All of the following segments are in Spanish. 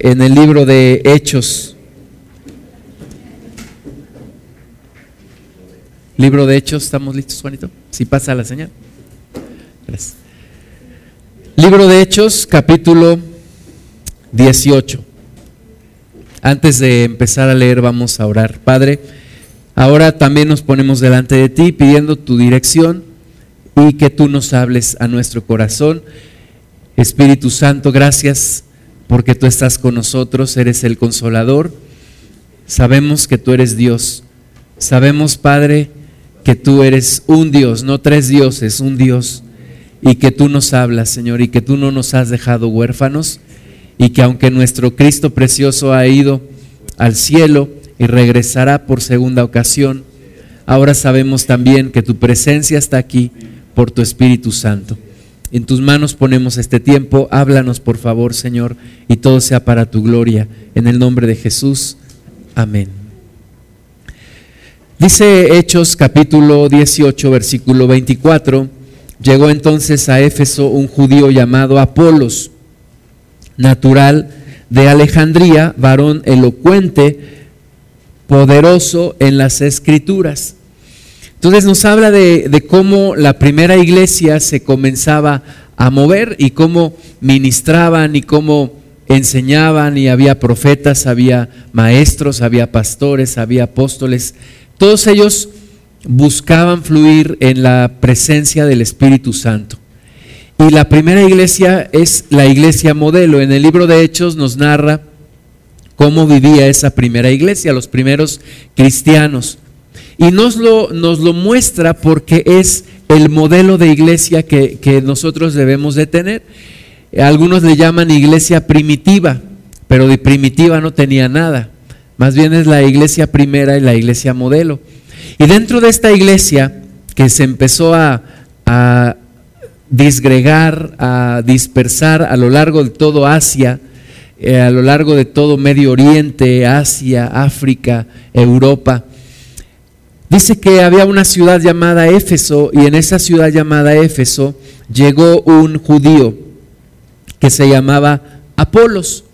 en el libro de Hechos. Libro de Hechos, ¿estamos listos, Juanito? Si pasa la señal. Libro de Hechos, capítulo 18. Antes de empezar a leer, vamos a orar. Padre, ahora también nos ponemos delante de ti pidiendo tu dirección y que tú nos hables a nuestro corazón. Espíritu Santo, gracias porque tú estás con nosotros, eres el consolador. Sabemos que tú eres Dios. Sabemos, Padre, que tú eres un Dios, no tres dioses, un Dios, y que tú nos hablas, Señor, y que tú no nos has dejado huérfanos, y que aunque nuestro Cristo precioso ha ido al cielo y regresará por segunda ocasión, ahora sabemos también que tu presencia está aquí por tu Espíritu Santo. En tus manos ponemos este tiempo, háblanos por favor, Señor, y todo sea para tu gloria. En el nombre de Jesús, amén. Dice Hechos capítulo 18, versículo 24, llegó entonces a Éfeso un judío llamado Apolos, natural de Alejandría, varón elocuente, poderoso en las escrituras. Entonces nos habla de, cómo la primera iglesia se comenzaba a mover y cómo ministraban y cómo enseñaban y había profetas, había maestros, había pastores, había apóstoles todos ellos buscaban fluir en la presencia del Espíritu Santo. Y la primera iglesia es la iglesia modelo. En el libro de Hechos nos narra cómo vivía esa primera iglesia, los primeros cristianos. Y nos lo, nos lo muestra porque es el modelo de iglesia que, que nosotros debemos de tener. Algunos le llaman iglesia primitiva, pero de primitiva no tenía nada. Más bien es la iglesia primera y la iglesia modelo. Y dentro de esta iglesia que se empezó a, disgregar, a dispersar a lo largo de todo Asia, eh, a lo largo de todo Medio Oriente, Asia, África, Europa, dice que había una ciudad llamada Éfeso y en esa ciudad llamada Éfeso llegó un judío que se llamaba Apolos.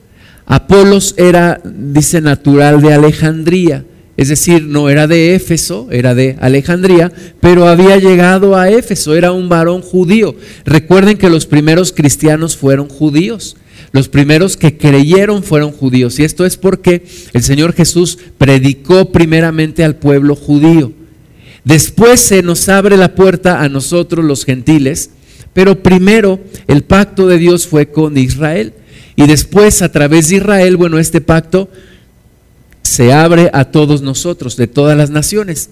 Apolos era, dice, natural de Alejandría, es decir, no era de Éfeso, era de Alejandría, pero había llegado a Éfeso, era un varón judío. Recuerden que los primeros cristianos fueron judíos. Los primeros que creyeron fueron judíos. Y esto es porque el Señor Jesús predicó primeramente al pueblo judío. Después se nos abre la puerta a nosotros los gentiles, pero primero el pacto de Dios fue con Israel. Y después, a través de Israel, bueno, este pacto se abre a todos nosotros, de todas las naciones.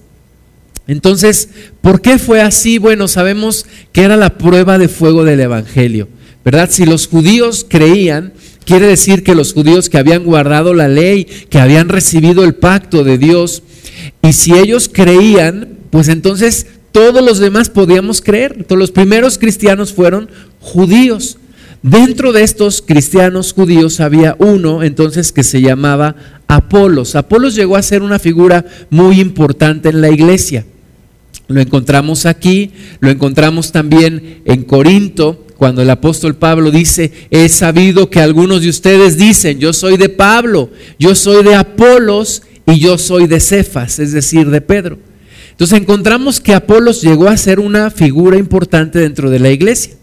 Entonces, ¿por qué fue así? Bueno, sabemos que era la prueba de fuego del Evangelio, ¿verdad? Si los judíos creían, quiere decir que los judíos que habían guardado la ley, que habían recibido el pacto de Dios, y si ellos creían, pues entonces todos los demás podíamos creer. Los primeros cristianos fueron judíos. Dentro de estos cristianos judíos había uno entonces que se llamaba Apolos. Apolos llegó a ser una figura muy importante en la iglesia. Lo encontramos aquí, lo encontramos también en Corinto, cuando el apóstol Pablo dice, he sabido que algunos de ustedes dicen, yo soy de Pablo, yo soy de Apolos y yo soy de Cefas, es decir, de Pedro. Entonces encontramos que Apolos llegó a ser una figura importante dentro de la iglesia.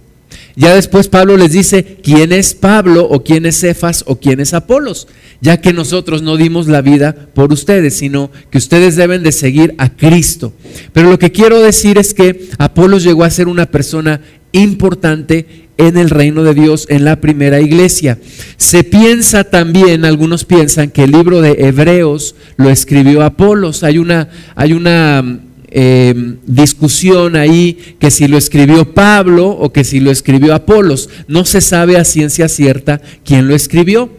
Ya después Pablo les dice quién es Pablo o quién es Cefas o quién es Apolos, ya que nosotros no dimos la vida por ustedes, sino que ustedes deben de seguir a Cristo. Pero lo que quiero decir es que Apolos llegó a ser una persona importante en el reino de Dios en la primera iglesia. Se piensa también, algunos piensan que el libro de Hebreos lo escribió Apolos. Hay una, hay una eh, discusión ahí que si lo escribió Pablo o que si lo escribió Apolos. No se sabe a ciencia cierta quién lo escribió.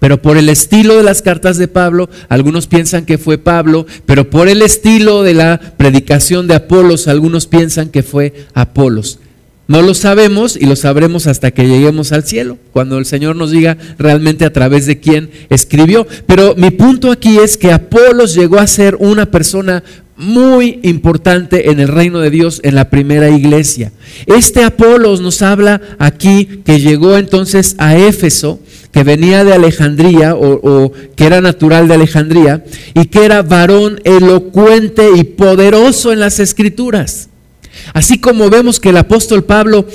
Pero por el estilo de las cartas de Pablo, algunos piensan que fue Pablo, pero por el estilo de la predicación de Apolos, algunos piensan que fue Apolos. No lo sabemos y lo sabremos hasta que lleguemos al cielo, cuando el Señor nos diga realmente a través de quién escribió. Pero mi punto aquí es que Apolos llegó a ser una persona muy importante en el reino de Dios en la primera iglesia. Este Apolos nos habla aquí que llegó entonces a Éfeso que venía de Alejandría o, o, que era natural de Alejandría y que era varón elocuente y poderoso en las escrituras. Así como vemos que el apóstol Pablo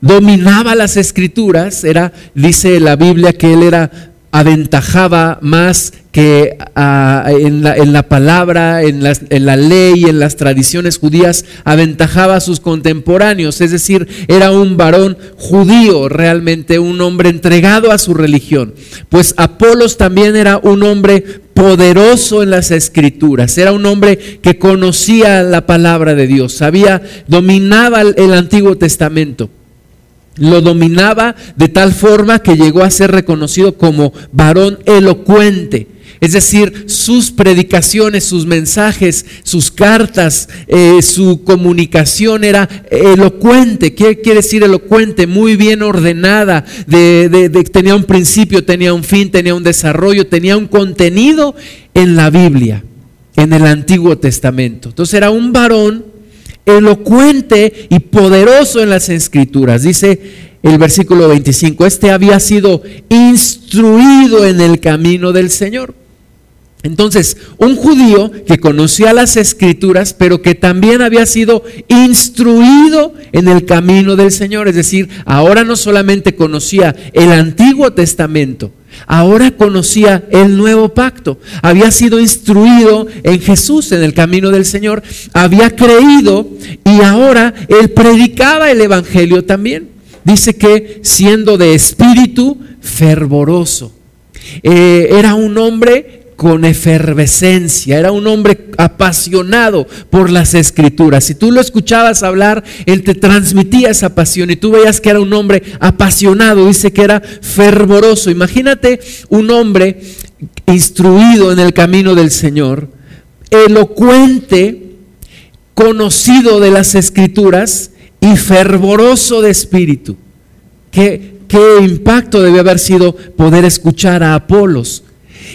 dominaba las escrituras, era, dice la Biblia que él era aventajaba más que ah, en, la, palabra, en, en la ley, en las tradiciones judías, aventajaba a sus contemporáneos. Es decir, era un varón judío, realmente un hombre entregado a su religión. Pues Apolos también era un hombre poderoso en las escrituras, era un hombre que conocía la palabra de Dios, sabía, dominaba el Antiguo Testamento lo dominaba de tal forma que llegó a ser reconocido como varón elocuente. Es decir, sus predicaciones, sus mensajes, sus cartas, eh, su comunicación era elocuente. ¿Qué quiere decir elocuente? Muy bien ordenada. tenía un principio, tenía un fin, tenía un desarrollo, tenía un contenido en la Biblia, en el Antiguo Testamento. Entonces era un varón elocuente y poderoso en las escrituras. Dice el versículo 25, este había sido instruido en el camino del Señor. Entonces, un judío que conocía las escrituras, pero que también había sido instruido en el camino del Señor. Es decir, ahora no solamente conocía el Antiguo Testamento, ahora conocía el nuevo pacto. Había sido instruido en Jesús, en el camino del Señor. Había creído y ahora él predicaba el Evangelio también. Dice que siendo de espíritu fervoroso. Eh, era un hombre con efervescencia, era un hombre apasionado por las escrituras. Si tú lo escuchabas hablar, él te transmitía esa pasión y tú veías que era un hombre apasionado, dice que era fervoroso. Imagínate un hombre instruido en el camino del Señor, elocuente, conocido de las escrituras y fervoroso de espíritu. ¿Qué, qué impacto debe haber sido poder escuchar a Apolos?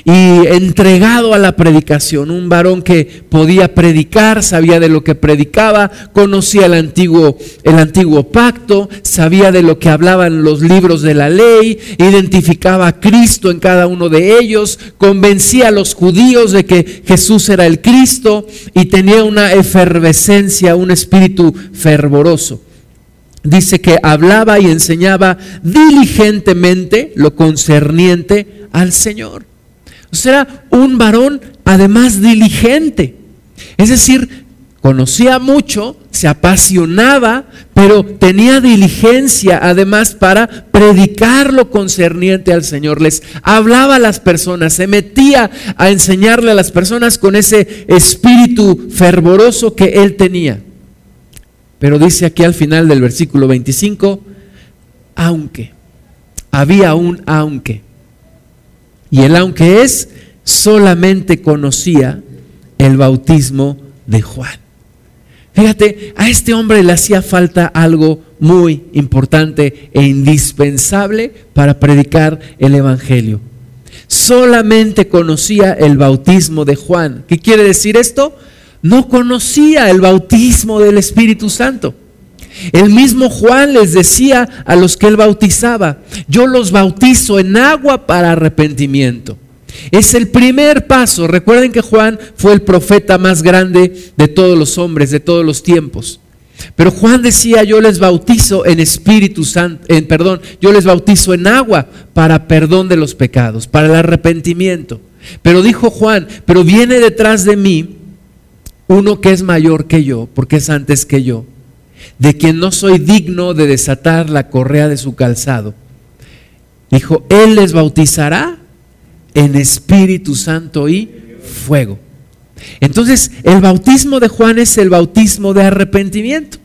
Y entregado a la predicación, un varón que podía predicar, sabía de lo que predicaba, conocía el antiguo, el antiguo pacto, sabía de lo que hablaban los libros de la ley, identificaba a Cristo en cada uno de ellos, convencía a los judíos de que Jesús era el Cristo y tenía una efervescencia, un espíritu fervoroso dice que hablaba y enseñaba diligentemente lo concerniente al Señor. Era un varón además diligente. Es decir, conocía mucho, se apasionaba, pero tenía diligencia además para predicar lo concerniente al Señor. Les hablaba a las personas, se metía a enseñarle a las personas con ese espíritu fervoroso que él tenía. Pero dice aquí al final del versículo 25, aunque, había un aunque. Y el aunque es, solamente conocía el bautismo de Juan. Fíjate, a este hombre le hacía falta algo muy importante e indispensable para predicar el Evangelio. Solamente conocía el bautismo de Juan. ¿Qué quiere decir esto? No conocía el bautismo del Espíritu Santo. El mismo Juan les decía a los que él bautizaba, yo los bautizo en agua para arrepentimiento. Es el primer paso. Recuerden que Juan fue el profeta más grande de todos los hombres, de todos los tiempos. Pero Juan decía, yo les bautizo en Espíritu Santo, en perdón, yo les bautizo en agua para perdón de los pecados, para el arrepentimiento. Pero dijo Juan, pero viene detrás de mí uno que es mayor que yo, porque es antes que yo de quien no soy digno de desatar la correa de su calzado. Dijo, Él les bautizará en Espíritu Santo y fuego. Entonces, el bautismo de Juan es el bautismo de arrepentimiento.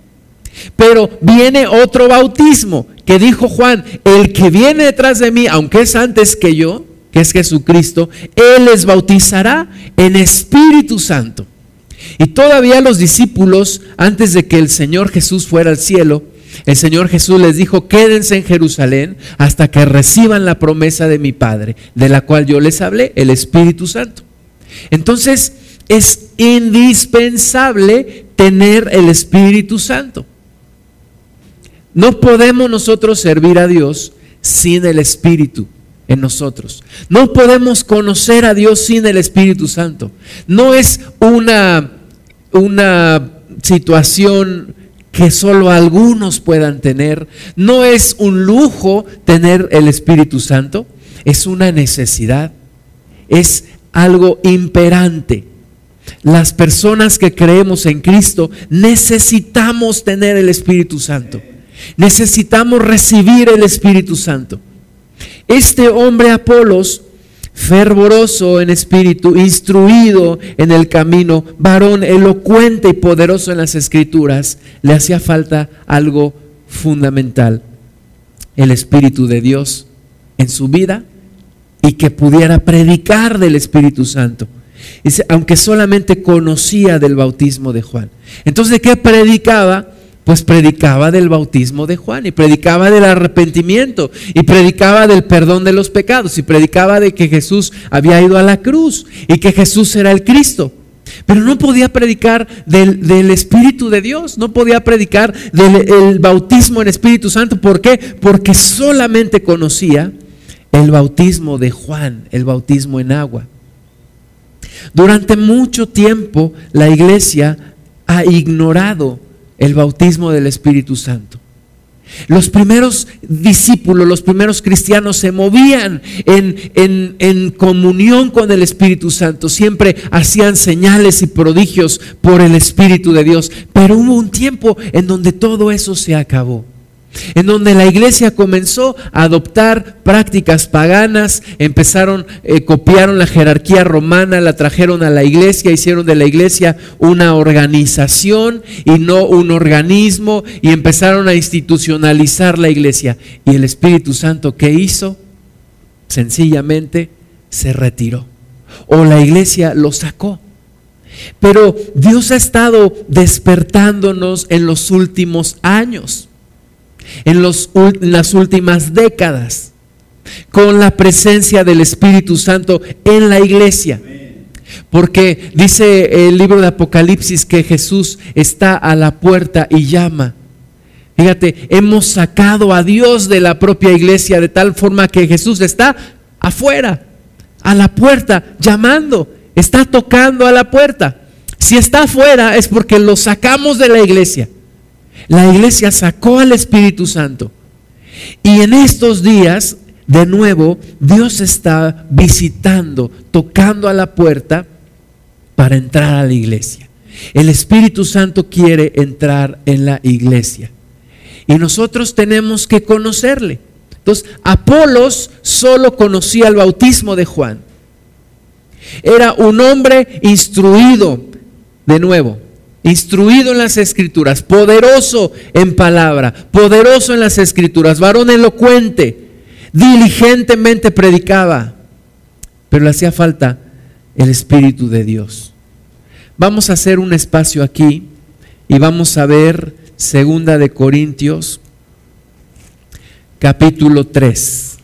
Pero viene otro bautismo que dijo Juan, el que viene detrás de mí, aunque es antes que yo, que es Jesucristo, Él les bautizará en Espíritu Santo. Y todavía los discípulos, antes de que el Señor Jesús fuera al cielo, el Señor Jesús les dijo, quédense en Jerusalén hasta que reciban la promesa de mi Padre, de la cual yo les hablé, el Espíritu Santo. Entonces, es indispensable tener el Espíritu Santo. No podemos nosotros servir a Dios sin el Espíritu. en nosotros. No podemos conocer a Dios sin el Espíritu Santo. No es una, una situación que solo algunos puedan tener. No es un lujo tener el Espíritu Santo, es una necesidad, es algo imperante. Las personas que creemos en Cristo necesitamos tener el Espíritu Santo. Necesitamos recibir el Espíritu Santo. Este hombre Apolos, fervoroso en espíritu, instruido en el camino, varón elocuente y poderoso en las escrituras, le hacía falta algo fundamental, el Espíritu de Dios en su vida y que pudiera predicar del Espíritu Santo. aunque solamente conocía del bautismo de Juan. Entonces, ¿de qué predicaba? Pues predicaba del bautismo de Juan y predicaba del arrepentimiento y predicaba del perdón de los pecados y predicaba de que Jesús había ido a la cruz y que Jesús era el Cristo. Pero no podía predicar del, Espíritu de Dios, no podía predicar del bautismo en Espíritu Santo. ¿Por qué? Porque solamente conocía el bautismo de Juan, el bautismo en agua. Durante mucho tiempo la iglesia ha ignorado el bautismo del Espíritu Santo. Los primeros discípulos, los primeros cristianos se movían en, en, comunión con el Espíritu Santo, siempre hacían señales y prodigios por el Espíritu de Dios, pero hubo un tiempo en donde todo eso se acabó en donde la iglesia comenzó a adoptar prácticas paganas, empezaron, eh, copiaron la jerarquía romana, la trajeron a la iglesia, hicieron de la iglesia una organización y no un organismo, y empezaron a institucionalizar la iglesia. Y el Espíritu Santo, ¿qué hizo? Sencillamente se retiró. O la iglesia lo sacó. Pero Dios ha estado despertándonos en los últimos años en, las últimas décadas con la presencia del Espíritu Santo en la iglesia. Porque dice el libro de Apocalipsis que Jesús está a la puerta y llama. Fíjate, hemos sacado a Dios de la propia iglesia de tal forma que Jesús está afuera, a la puerta, llamando, está tocando a la puerta. Si está afuera es porque lo sacamos de la iglesia. La iglesia sacó al Espíritu Santo. Y en estos días, de nuevo, Dios está visitando, tocando a la puerta para entrar a la iglesia. El Espíritu Santo quiere entrar en la iglesia. Y nosotros tenemos que conocerle. Entonces, Apolos solo conocía el bautismo de Juan. Era un hombre instruido, de nuevo, instruido en las escrituras, poderoso en palabra, poderoso en las escrituras, varón elocuente, diligentemente predicaba, pero le hacía falta el Espíritu de Dios. Vamos a hacer un espacio aquí y vamos a ver Segunda de Corintios, capítulo 3,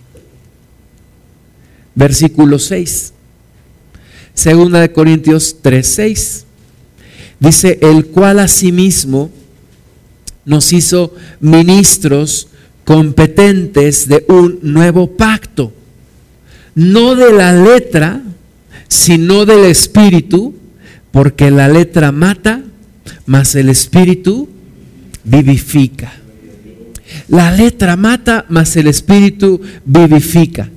versículo 6. Segunda de Corintios 3, 6. Dice, el cual asimismo nos hizo ministros competentes de un nuevo pacto, no de la letra, sino del espíritu, porque la letra mata, mas el espíritu vivifica. La letra mata, mas el espíritu vivifica.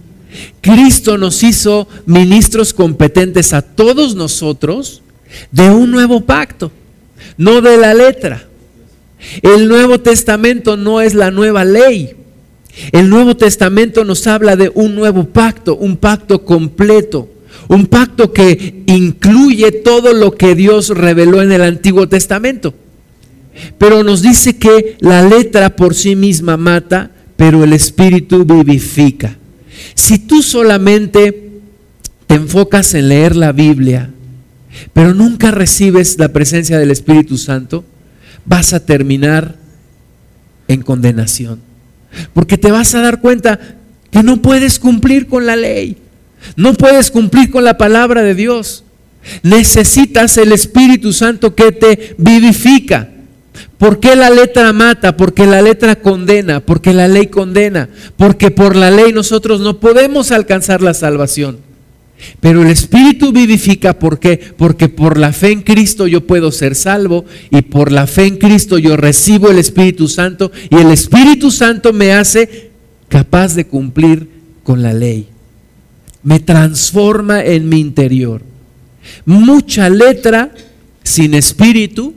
Cristo nos hizo ministros competentes a todos nosotros de un nuevo pacto, no de la letra. El Nuevo Testamento no es la nueva ley. El Nuevo Testamento nos habla de un nuevo pacto, un pacto completo, un pacto que incluye todo lo que Dios reveló en el Antiguo Testamento. Pero nos dice que la letra por sí misma mata, pero el Espíritu vivifica. Si tú solamente te enfocas en leer la Biblia, pero nunca recibes la presencia del Espíritu Santo, vas a terminar en condenación. Porque te vas a dar cuenta que no puedes cumplir con la ley, no puedes cumplir con la palabra de Dios. Necesitas el Espíritu Santo que te vivifica. ¿Por qué la letra mata? Porque la letra condena, porque la ley condena, porque por la ley nosotros no podemos alcanzar la salvación. Pero el Espíritu vivifica, ¿por qué? Porque por la fe en Cristo yo puedo ser salvo y por la fe en Cristo yo recibo el Espíritu Santo y el Espíritu Santo me hace capaz de cumplir con la ley. Me transforma en mi interior. Mucha letra sin espíritu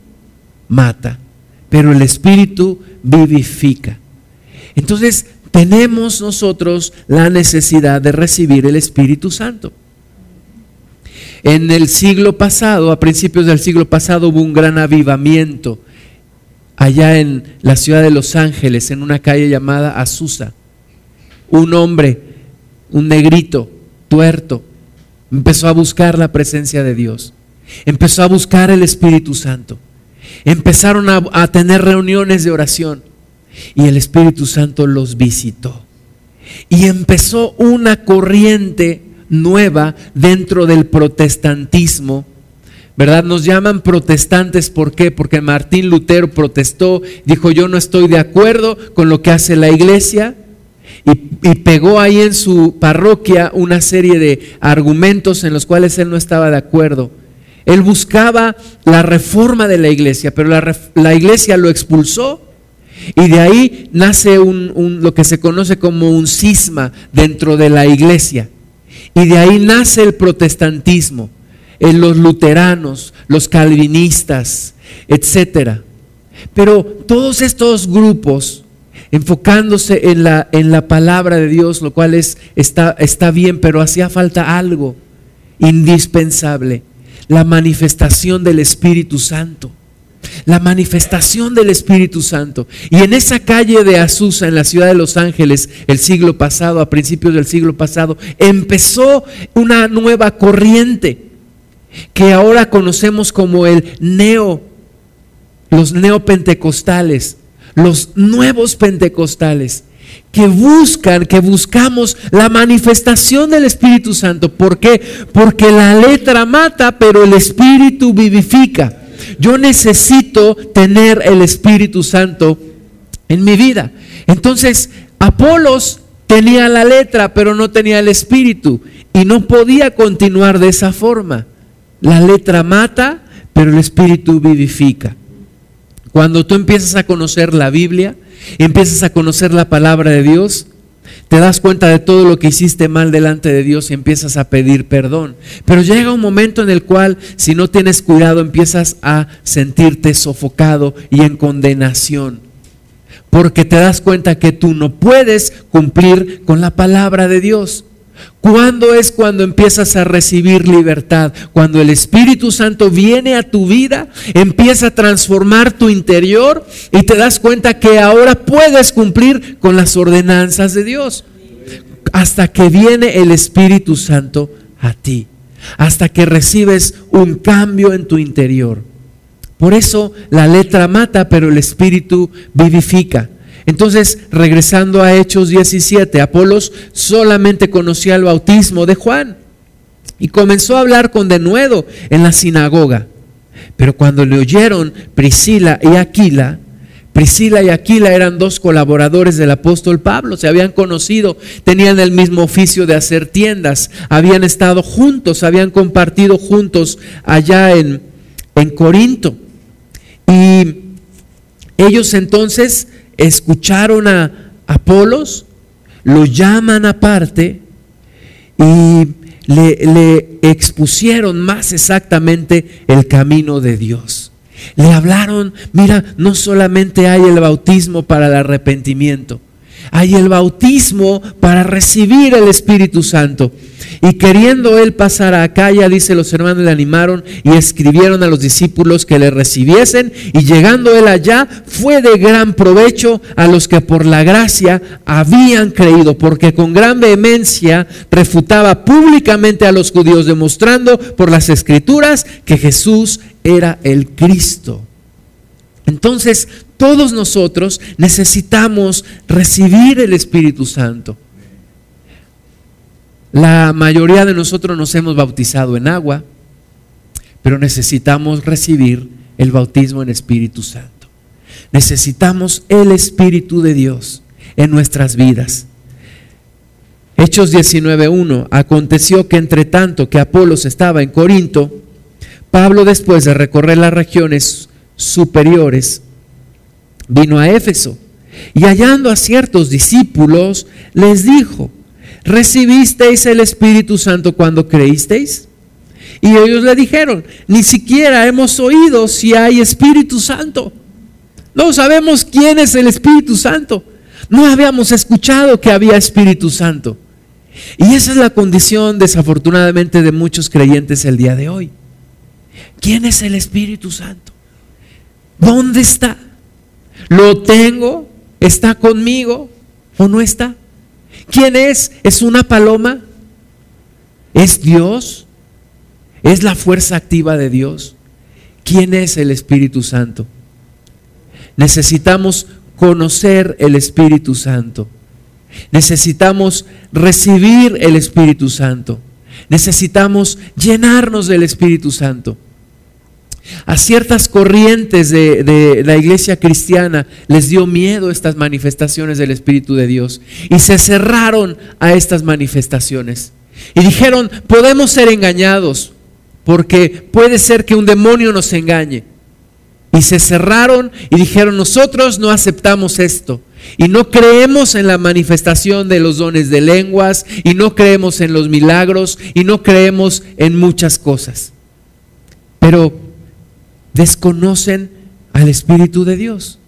mata pero el Espíritu vivifica. Entonces, tenemos nosotros la necesidad de recibir el Espíritu Santo. En el siglo pasado, a principios del siglo pasado, hubo un gran avivamiento allá en la ciudad de Los Ángeles, en una calle llamada Azusa. Un hombre, un negrito, tuerto, empezó a buscar la presencia de Dios, empezó a buscar el Espíritu Santo empezaron a, tener reuniones de oración y el Espíritu Santo los visitó. Y empezó una corriente nueva dentro del protestantismo. ¿Verdad? Nos llaman protestantes, ¿por qué? Porque Martín Lutero protestó, dijo yo no estoy de acuerdo con lo que hace la iglesia y, y, pegó ahí en su parroquia una serie de argumentos en los cuales él no estaba de acuerdo. Él buscaba la reforma de la iglesia, pero la, iglesia lo expulsó y de ahí nace un, lo que se conoce como un cisma dentro de la iglesia. Y de ahí nace el protestantismo, en los luteranos, los calvinistas, etc. Pero todos estos grupos, enfocándose en la, en la palabra de Dios, lo cual es, está, está bien, pero hacía falta algo indispensable la manifestación del Espíritu Santo. La manifestación del Espíritu Santo. Y en esa calle de Azusa, en la ciudad de Los Ángeles, el siglo pasado, a principios del siglo pasado, empezó una nueva corriente que ahora conocemos como el neo, los neopentecostales, los nuevos pentecostales que buscan, que buscamos la manifestación del Espíritu Santo. ¿Por qué? Porque la letra mata, pero el Espíritu vivifica. Yo necesito tener el Espíritu Santo en mi vida. Entonces, Apolos tenía la letra, pero no tenía el Espíritu. Y no podía continuar de esa forma. La letra mata, pero el Espíritu vivifica. Cuando tú empiezas a conocer la Biblia, empiezas a conocer la palabra de Dios, te das cuenta de todo lo que hiciste mal delante de Dios y empiezas a pedir perdón. Pero llega un momento en el cual, si no tienes cuidado, empiezas a sentirte sofocado y en condenación. Porque te das cuenta que tú no puedes cumplir con la palabra de Dios. ¿Cuándo es cuando empiezas a recibir libertad? Cuando el Espíritu Santo viene a tu vida, empieza a transformar tu interior y te das cuenta que ahora puedes cumplir con las ordenanzas de Dios. Hasta que viene el Espíritu Santo a ti. Hasta que recibes un cambio en tu interior. Por eso la letra mata, pero el Espíritu vivifica. Entonces, regresando a Hechos 17, Apolos solamente conocía el bautismo de Juan y comenzó a hablar con denuedo en la sinagoga. Pero cuando le oyeron Priscila y Aquila, Priscila y Aquila eran dos colaboradores del apóstol Pablo, se habían conocido, tenían el mismo oficio de hacer tiendas, habían estado juntos, habían compartido juntos allá en, en Corinto. Y ellos entonces escucharon a Apolos, lo llaman aparte y le, expusieron más exactamente el camino de Dios. Le hablaron, mira, no solamente hay el bautismo para el arrepentimiento, hay el bautismo para recibir el Espíritu Santo. Y queriendo él pasar a Acaya, dice, los hermanos le animaron y escribieron a los discípulos que le recibiesen. Y llegando él allá, fue de gran provecho a los que por la gracia habían creído, porque con gran vehemencia refutaba públicamente a los judíos, demostrando por las escrituras que Jesús era el Cristo. Entonces, todos nosotros necesitamos recibir el Espíritu Santo. La mayoría de nosotros nos hemos bautizado en agua, pero necesitamos recibir el bautismo en Espíritu Santo. Necesitamos el Espíritu de Dios en nuestras vidas. Hechos 19.1. Aconteció que entre tanto que Apolos estaba en Corinto, Pablo después de recorrer las regiones superiores, vino a Éfeso y hallando a ciertos discípulos, les dijo, ¿recibisteis el Espíritu Santo cuando creísteis? Y ellos le dijeron, ni siquiera hemos oído si hay Espíritu Santo. No sabemos quién es el Espíritu Santo. No habíamos escuchado que había Espíritu Santo. Y esa es la condición desafortunadamente de muchos creyentes el día de hoy. ¿Quién es el Espíritu Santo? ¿Dónde está? ¿Lo tengo? ¿Está conmigo o no está? ¿Quién es? ¿Es una paloma? ¿Es Dios? ¿Es la fuerza activa de Dios? ¿Quién es el Espíritu Santo? Necesitamos conocer el Espíritu Santo. Necesitamos recibir el Espíritu Santo. Necesitamos llenarnos del Espíritu Santo. A ciertas corrientes de, la iglesia cristiana les dio miedo estas manifestaciones del Espíritu de Dios y se cerraron a estas manifestaciones. Y dijeron, podemos ser engañados porque puede ser que un demonio nos engañe. Y se cerraron y dijeron, nosotros no aceptamos esto. Y no creemos en la manifestación de los dones de lenguas, y no creemos en los milagros, y no creemos en muchas cosas. Pero desconocen al Espíritu de Dios.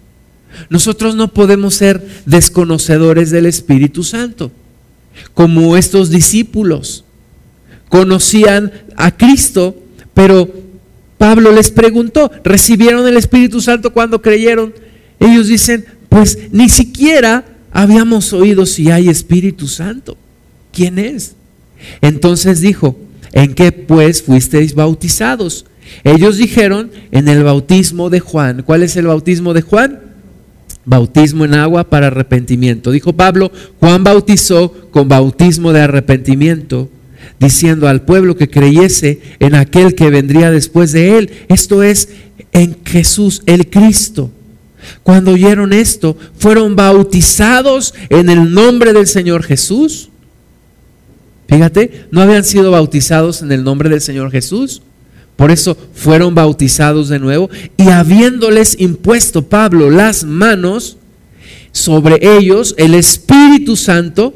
Nosotros no podemos ser desconocedores del Espíritu Santo, como estos discípulos conocían a Cristo, pero Pablo les preguntó, ¿recibieron el Espíritu Santo cuando creyeron? Ellos dicen, pues ni siquiera habíamos oído si hay Espíritu Santo. ¿Quién es? Entonces dijo, ¿en qué pues fuisteis bautizados? Ellos dijeron, en el bautismo de Juan. ¿Cuál es el bautismo de Juan? Bautismo en agua para arrepentimiento. Dijo Pablo, Juan bautizó con bautismo de arrepentimiento, diciendo al pueblo que creyese en aquel que vendría después de él. Esto es en Jesús, el Cristo. Cuando oyeron esto, fueron bautizados en el nombre del Señor Jesús. Fíjate, no habían sido bautizados en el nombre del Señor Jesús. Por eso fueron bautizados de nuevo y habiéndoles impuesto Pablo las manos sobre ellos, el Espíritu Santo,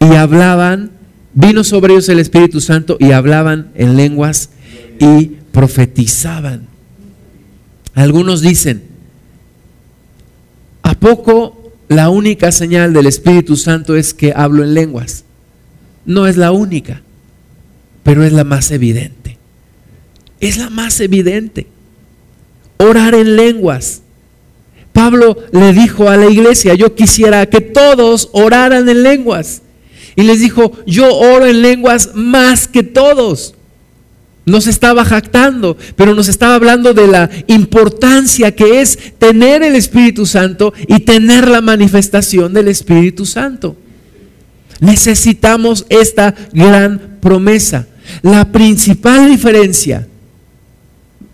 y hablaban, vino sobre ellos el Espíritu Santo y hablaban en lenguas y profetizaban. Algunos dicen, ¿A poco la única señal del Espíritu Santo es que hablo en lenguas? No es la única, pero es la más evidente. Es la más evidente. Orar en lenguas. Pablo le dijo a la iglesia, yo quisiera que todos oraran en lenguas. Y les dijo, yo oro en lenguas más que todos. Nos estaba jactando, pero nos estaba hablando de la importancia que es tener el Espíritu Santo y tener la manifestación del Espíritu Santo. Necesitamos esta gran promesa. La principal diferencia,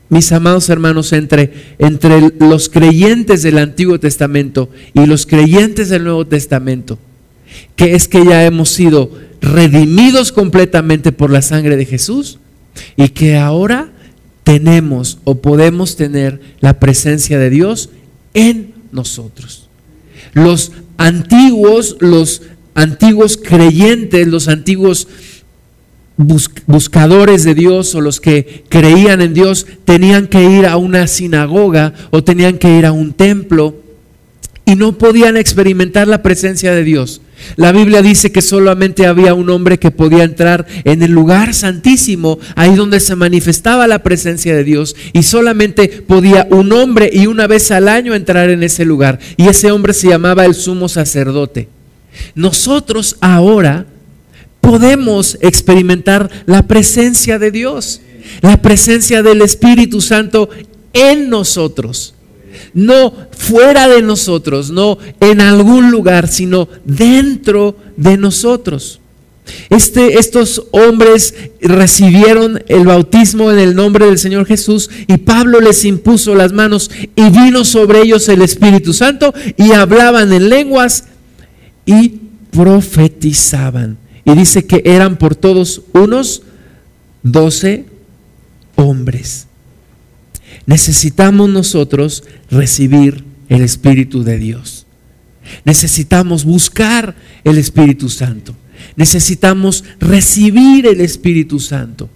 mis amados hermanos, entre, entre los creyentes del Antiguo Testamento y los creyentes del Nuevo Testamento, que es que ya hemos sido redimidos completamente por la sangre de Jesús y que ahora tenemos o podemos tener la presencia de Dios en nosotros. Los antiguos, los antiguos creyentes, los antiguos buscadores de Dios o los que creían en Dios tenían que ir a una sinagoga o tenían que ir a un templo y no podían experimentar la presencia de Dios. La Biblia dice que solamente había un hombre que podía entrar en el lugar santísimo, ahí donde se manifestaba la presencia de Dios, y solamente podía un hombre y una vez al año entrar en ese lugar, y ese hombre se llamaba el sumo sacerdote. Nosotros ahora podemos experimentar la presencia de Dios, la presencia del Espíritu Santo en nosotros no fuera de nosotros, no en algún lugar, sino dentro de nosotros. Este, estos hombres recibieron el bautismo en el nombre del Señor Jesús y Pablo les impuso las manos y vino sobre ellos el Espíritu Santo y hablaban en lenguas y profetizaban. Y dice que eran por todos unos doce hombres. Necesitamos nosotros recibir el Espíritu de Dios. Necesitamos buscar el Espíritu Santo. Necesitamos recibir el Espíritu Santo.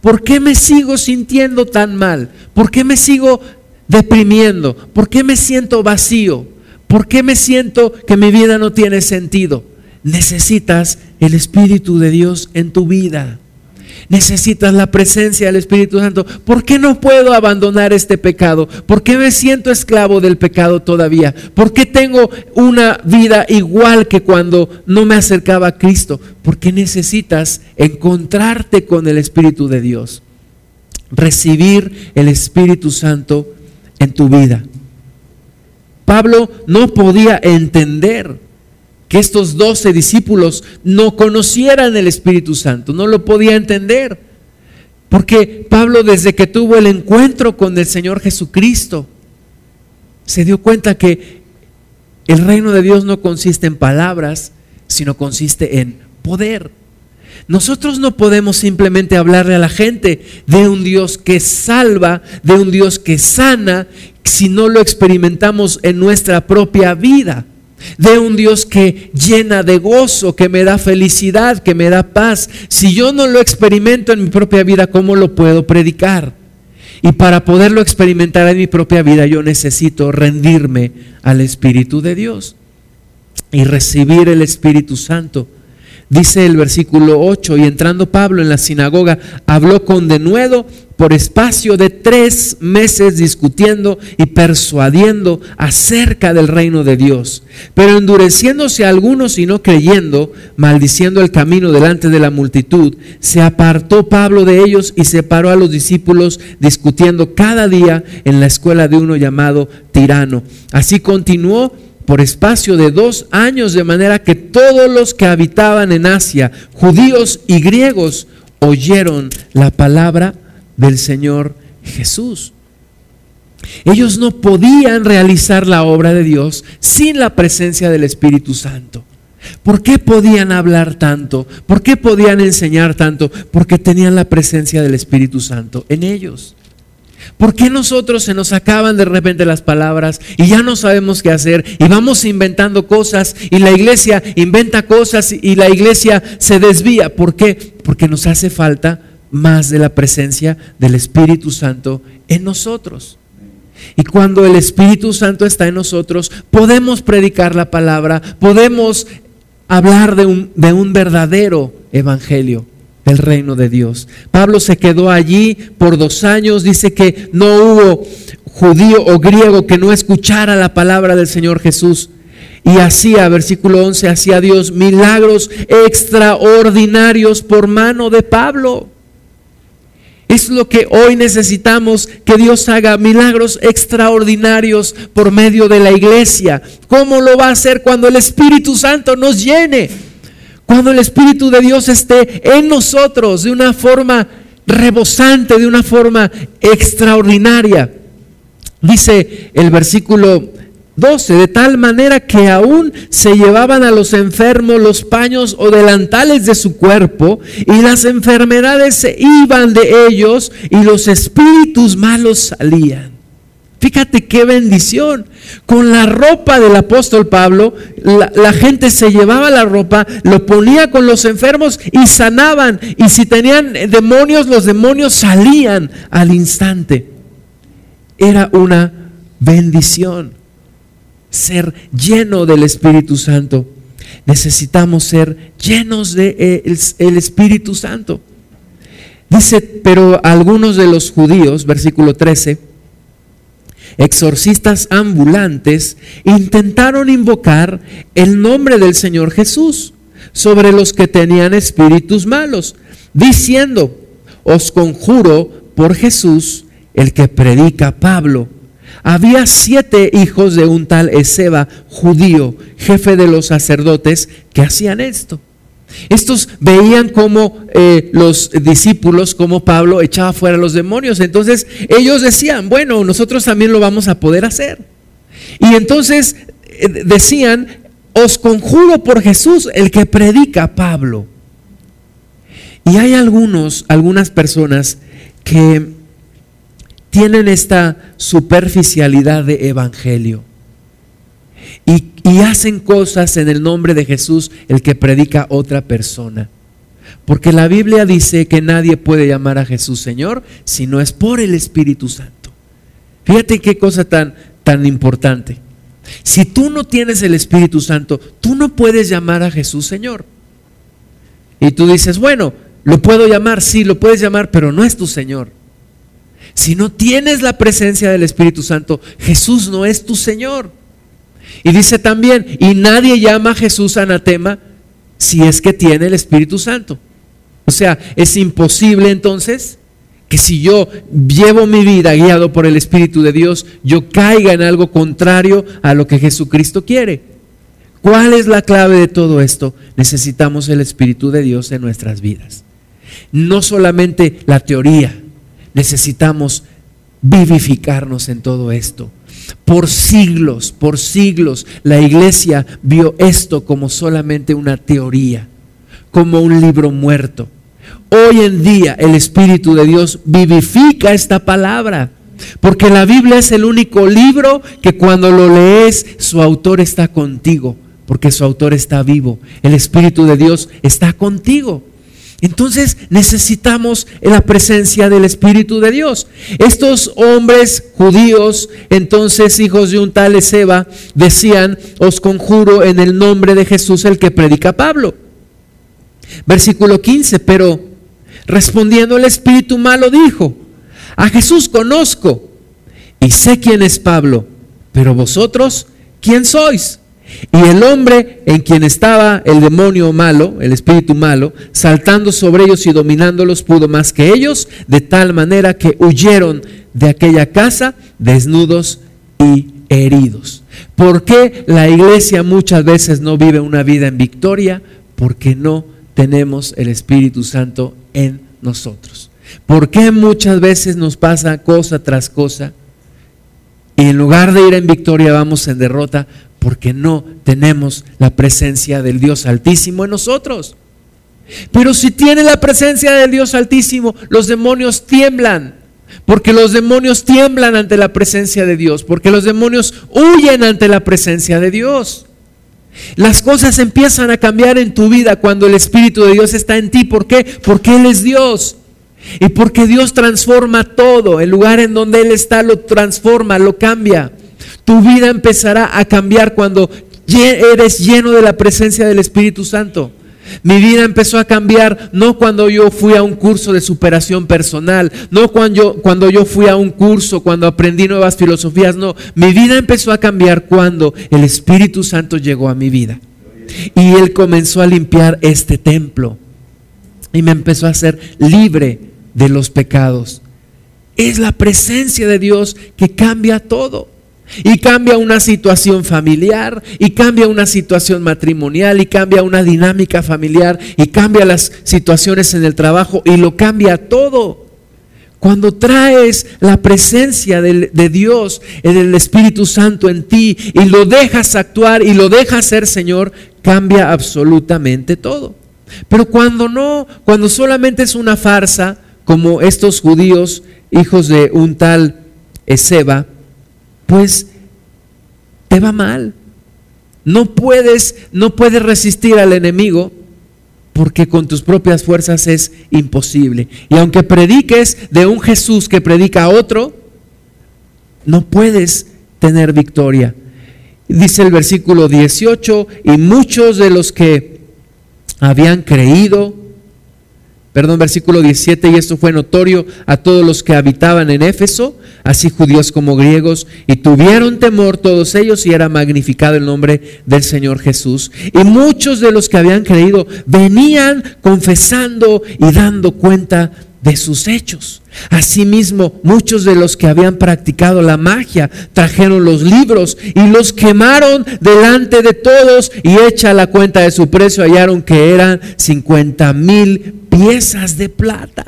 ¿Por qué me sigo sintiendo tan mal? ¿Por qué me sigo deprimiendo? ¿Por qué me siento vacío? ¿Por qué me siento que mi vida no tiene sentido? Necesitas el Espíritu de Dios en tu vida. Necesitas la presencia del Espíritu Santo. ¿Por qué no puedo abandonar este pecado? ¿Por qué me siento esclavo del pecado todavía? ¿Por qué tengo una vida igual que cuando no me acercaba a Cristo? Porque necesitas encontrarte con el Espíritu de Dios. Recibir el Espíritu Santo en tu vida. Pablo no podía entender que estos doce discípulos no conocieran el Espíritu Santo, no lo podía entender. Porque Pablo desde que tuvo el encuentro con el Señor Jesucristo, se dio cuenta que el reino de Dios no consiste en palabras, sino consiste en poder. Nosotros no podemos simplemente hablarle a la gente de un Dios que salva, de un Dios que sana, si no lo experimentamos en nuestra propia vida de un Dios que llena de gozo, que me da felicidad, que me da paz. Si yo no lo experimento en mi propia vida, ¿cómo lo puedo predicar? Y para poderlo experimentar en mi propia vida, yo necesito rendirme al Espíritu de Dios y recibir el Espíritu Santo. Dice el versículo 8, y entrando Pablo en la sinagoga, habló con denuedo por espacio de tres meses discutiendo y persuadiendo acerca del reino de Dios. Pero endureciéndose algunos y no creyendo, maldiciendo el camino delante de la multitud, se apartó Pablo de ellos y separó a los discípulos discutiendo cada día en la escuela de uno llamado Tirano. Así continuó por espacio de dos años, de manera que todos los que habitaban en Asia, judíos y griegos, oyeron la palabra del Señor Jesús. Ellos no podían realizar la obra de Dios sin la presencia del Espíritu Santo. ¿Por qué podían hablar tanto? ¿Por qué podían enseñar tanto? Porque tenían la presencia del Espíritu Santo en ellos. ¿Por qué nosotros se nos acaban de repente las palabras y ya no sabemos qué hacer y vamos inventando cosas y la iglesia inventa cosas y la iglesia se desvía? ¿Por qué? Porque nos hace falta más de la presencia del Espíritu Santo en nosotros. Y cuando el Espíritu Santo está en nosotros, podemos predicar la palabra, podemos hablar de un, de un verdadero evangelio del reino de Dios. Pablo se quedó allí por dos años, dice que no hubo judío o griego que no escuchara la palabra del Señor Jesús. Y hacía, versículo 11, hacía Dios milagros extraordinarios por mano de Pablo. Es lo que hoy necesitamos, que Dios haga milagros extraordinarios por medio de la iglesia. ¿Cómo lo va a hacer cuando el Espíritu Santo nos llene? Cuando el Espíritu de Dios esté en nosotros de una forma rebosante, de una forma extraordinaria. Dice el versículo 12, de tal manera que aún se llevaban a los enfermos los paños o delantales de su cuerpo y las enfermedades se iban de ellos y los espíritus malos salían. Fíjate qué bendición. Con la ropa del apóstol Pablo, la, gente se llevaba la ropa, lo ponía con los enfermos y sanaban. Y si tenían demonios, los demonios salían al instante. Era una bendición ser lleno del Espíritu Santo. Necesitamos ser llenos del de eh, el Espíritu Santo. Dice, pero algunos de los judíos, versículo 13, exorcistas ambulantes, intentaron invocar el nombre del Señor Jesús sobre los que tenían espíritus malos, diciendo, os conjuro por Jesús, el que predica Pablo. Había siete hijos de un tal Ezeba, judío, jefe de los sacerdotes, que hacían esto. Estos veían como eh, los discípulos, como Pablo echaba fuera a los demonios. Entonces ellos decían, bueno, nosotros también lo vamos a poder hacer. Y entonces eh, decían, os conjuro por Jesús, el que predica Pablo. Y hay algunos, algunas personas que tienen esta superficialidad de evangelio y, hacen cosas en el nombre de Jesús, el que predica otra persona. Porque la Biblia dice que nadie puede llamar a Jesús Señor si no es por el Espíritu Santo. Fíjate qué cosa tan, tan importante. Si tú no tienes el Espíritu Santo, tú no puedes llamar a Jesús Señor. Y tú dices, bueno, lo puedo llamar, sí, lo puedes llamar, pero no es tu Señor. Si no tienes la presencia del Espíritu Santo, Jesús no es tu Señor. Y dice también, y nadie llama a Jesús anatema si es que tiene el Espíritu Santo. O sea, es imposible entonces que si yo llevo mi vida guiado por el Espíritu de Dios, yo caiga en algo contrario a lo que Jesucristo quiere. ¿Cuál es la clave de todo esto? Necesitamos el Espíritu de Dios en nuestras vidas. No solamente la teoría, necesitamos vivificarnos en todo esto. Por siglos, por siglos, la iglesia vio esto como solamente una teoría, como un libro muerto. Hoy en día el Espíritu de Dios vivifica esta palabra, porque la Biblia es el único libro que cuando lo lees su autor está contigo, porque su autor está vivo. El Espíritu de Dios está contigo. Entonces necesitamos la presencia del Espíritu de Dios. Estos hombres judíos, entonces hijos de un tal Ezeba, decían, os conjuro en el nombre de Jesús el que predica Pablo. Versículo 15, pero respondiendo el espíritu malo dijo, a Jesús conozco y sé quién es Pablo, pero vosotros, ¿quién sois? Y el hombre en quien estaba el demonio malo, el espíritu malo, saltando sobre ellos y dominándolos, pudo más que ellos, de tal manera que huyeron de aquella casa desnudos y heridos. ¿Por qué la iglesia muchas veces no vive una vida en victoria? Porque no tenemos el Espíritu Santo en nosotros. ¿Por qué muchas veces nos pasa cosa tras cosa? Y en lugar de ir en victoria vamos en derrota porque no tenemos la presencia del Dios Altísimo en nosotros. Pero si tiene la presencia del Dios Altísimo, los demonios tiemblan. Porque los demonios tiemblan ante la presencia de Dios. Porque los demonios huyen ante la presencia de Dios. Las cosas empiezan a cambiar en tu vida cuando el Espíritu de Dios está en ti. ¿Por qué? Porque Él es Dios. Y porque Dios transforma todo. El lugar en donde Él está lo transforma, lo cambia. Tu vida empezará a cambiar cuando eres lleno de la presencia del Espíritu Santo. Mi vida empezó a cambiar no cuando yo fui a un curso de superación personal, no cuando yo, cuando yo fui a un curso, cuando aprendí nuevas filosofías, no. Mi vida empezó a cambiar cuando el Espíritu Santo llegó a mi vida. Y Él comenzó a limpiar este templo. Y me empezó a hacer libre de los pecados. Es la presencia de Dios que cambia todo. Y cambia una situación familiar, y cambia una situación matrimonial, y cambia una dinámica familiar, y cambia las situaciones en el trabajo, y lo cambia todo. Cuando traes la presencia de, Dios, en el Espíritu Santo en ti, y lo dejas actuar y lo dejas ser Señor, cambia absolutamente todo. Pero cuando no, cuando solamente es una farsa, como estos judíos, hijos de un tal Ezeba, pues te va mal. No puedes, no puedes resistir al enemigo porque con tus propias fuerzas es imposible. Y aunque prediques de un Jesús que predica a otro, no puedes tener victoria. Dice el versículo 18, y muchos de los que habían creído perdón, versículo 17, y esto fue notorio a todos los que habitaban en Éfeso, así judíos como griegos, y tuvieron temor todos ellos y era magnificado el nombre del Señor Jesús. Y muchos de los que habían creído venían confesando y dando cuenta de sus hechos. Asimismo, muchos de los que habían practicado la magia trajeron los libros y los quemaron delante de todos y hecha la cuenta de su precio hallaron que eran 50 mil piezas de plata.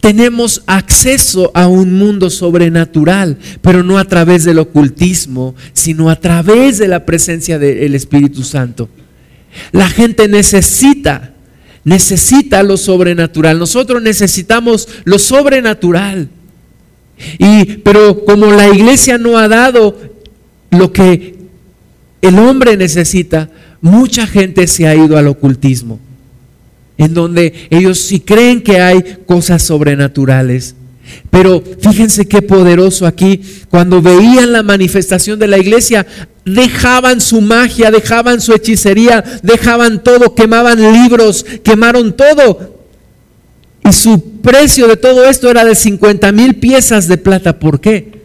Tenemos acceso a un mundo sobrenatural, pero no a través del ocultismo, sino a través de la presencia del Espíritu Santo. La gente necesita, necesita lo sobrenatural. Nosotros necesitamos lo sobrenatural. Y pero como la iglesia no ha dado lo que el hombre necesita, mucha gente se ha ido al ocultismo en donde ellos sí creen que hay cosas sobrenaturales. Pero fíjense qué poderoso aquí, cuando veían la manifestación de la iglesia, dejaban su magia, dejaban su hechicería, dejaban todo, quemaban libros, quemaron todo. Y su precio de todo esto era de 50 mil piezas de plata. ¿Por qué?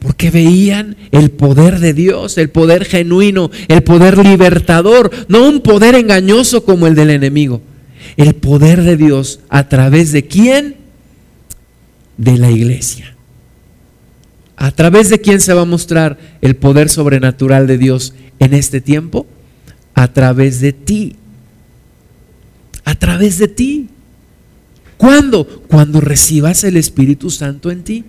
Porque veían el poder de Dios, el poder genuino, el poder libertador, no un poder engañoso como el del enemigo el poder de Dios a través de quién? De la iglesia. ¿A través de quién se va a mostrar el poder sobrenatural de Dios en este tiempo? A través de ti. A través de ti. ¿Cuándo? Cuando recibas el Espíritu Santo en ti.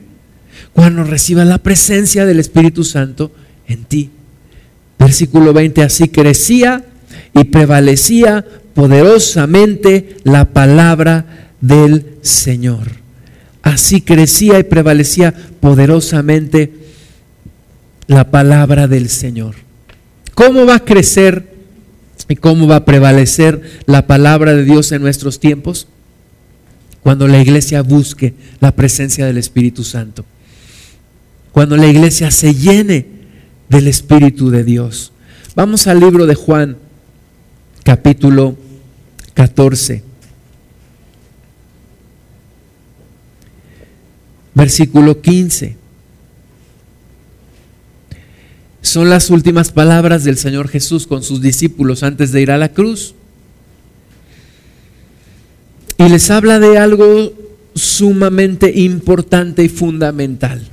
Cuando recibas la presencia del Espíritu Santo en ti. Versículo 20, así crecía y prevalecía poderosamente la palabra del Señor. Así crecía y prevalecía poderosamente la palabra del Señor. ¿Cómo va a crecer y cómo va a prevalecer la palabra de Dios en nuestros tiempos? Cuando la iglesia busque la presencia del Espíritu Santo. Cuando la iglesia se llene del Espíritu de Dios. Vamos al libro de Juan, capítulo 14. Versículo 15. Son las últimas palabras del Señor Jesús con sus discípulos antes de ir a la cruz. Y les habla de algo sumamente importante y fundamental.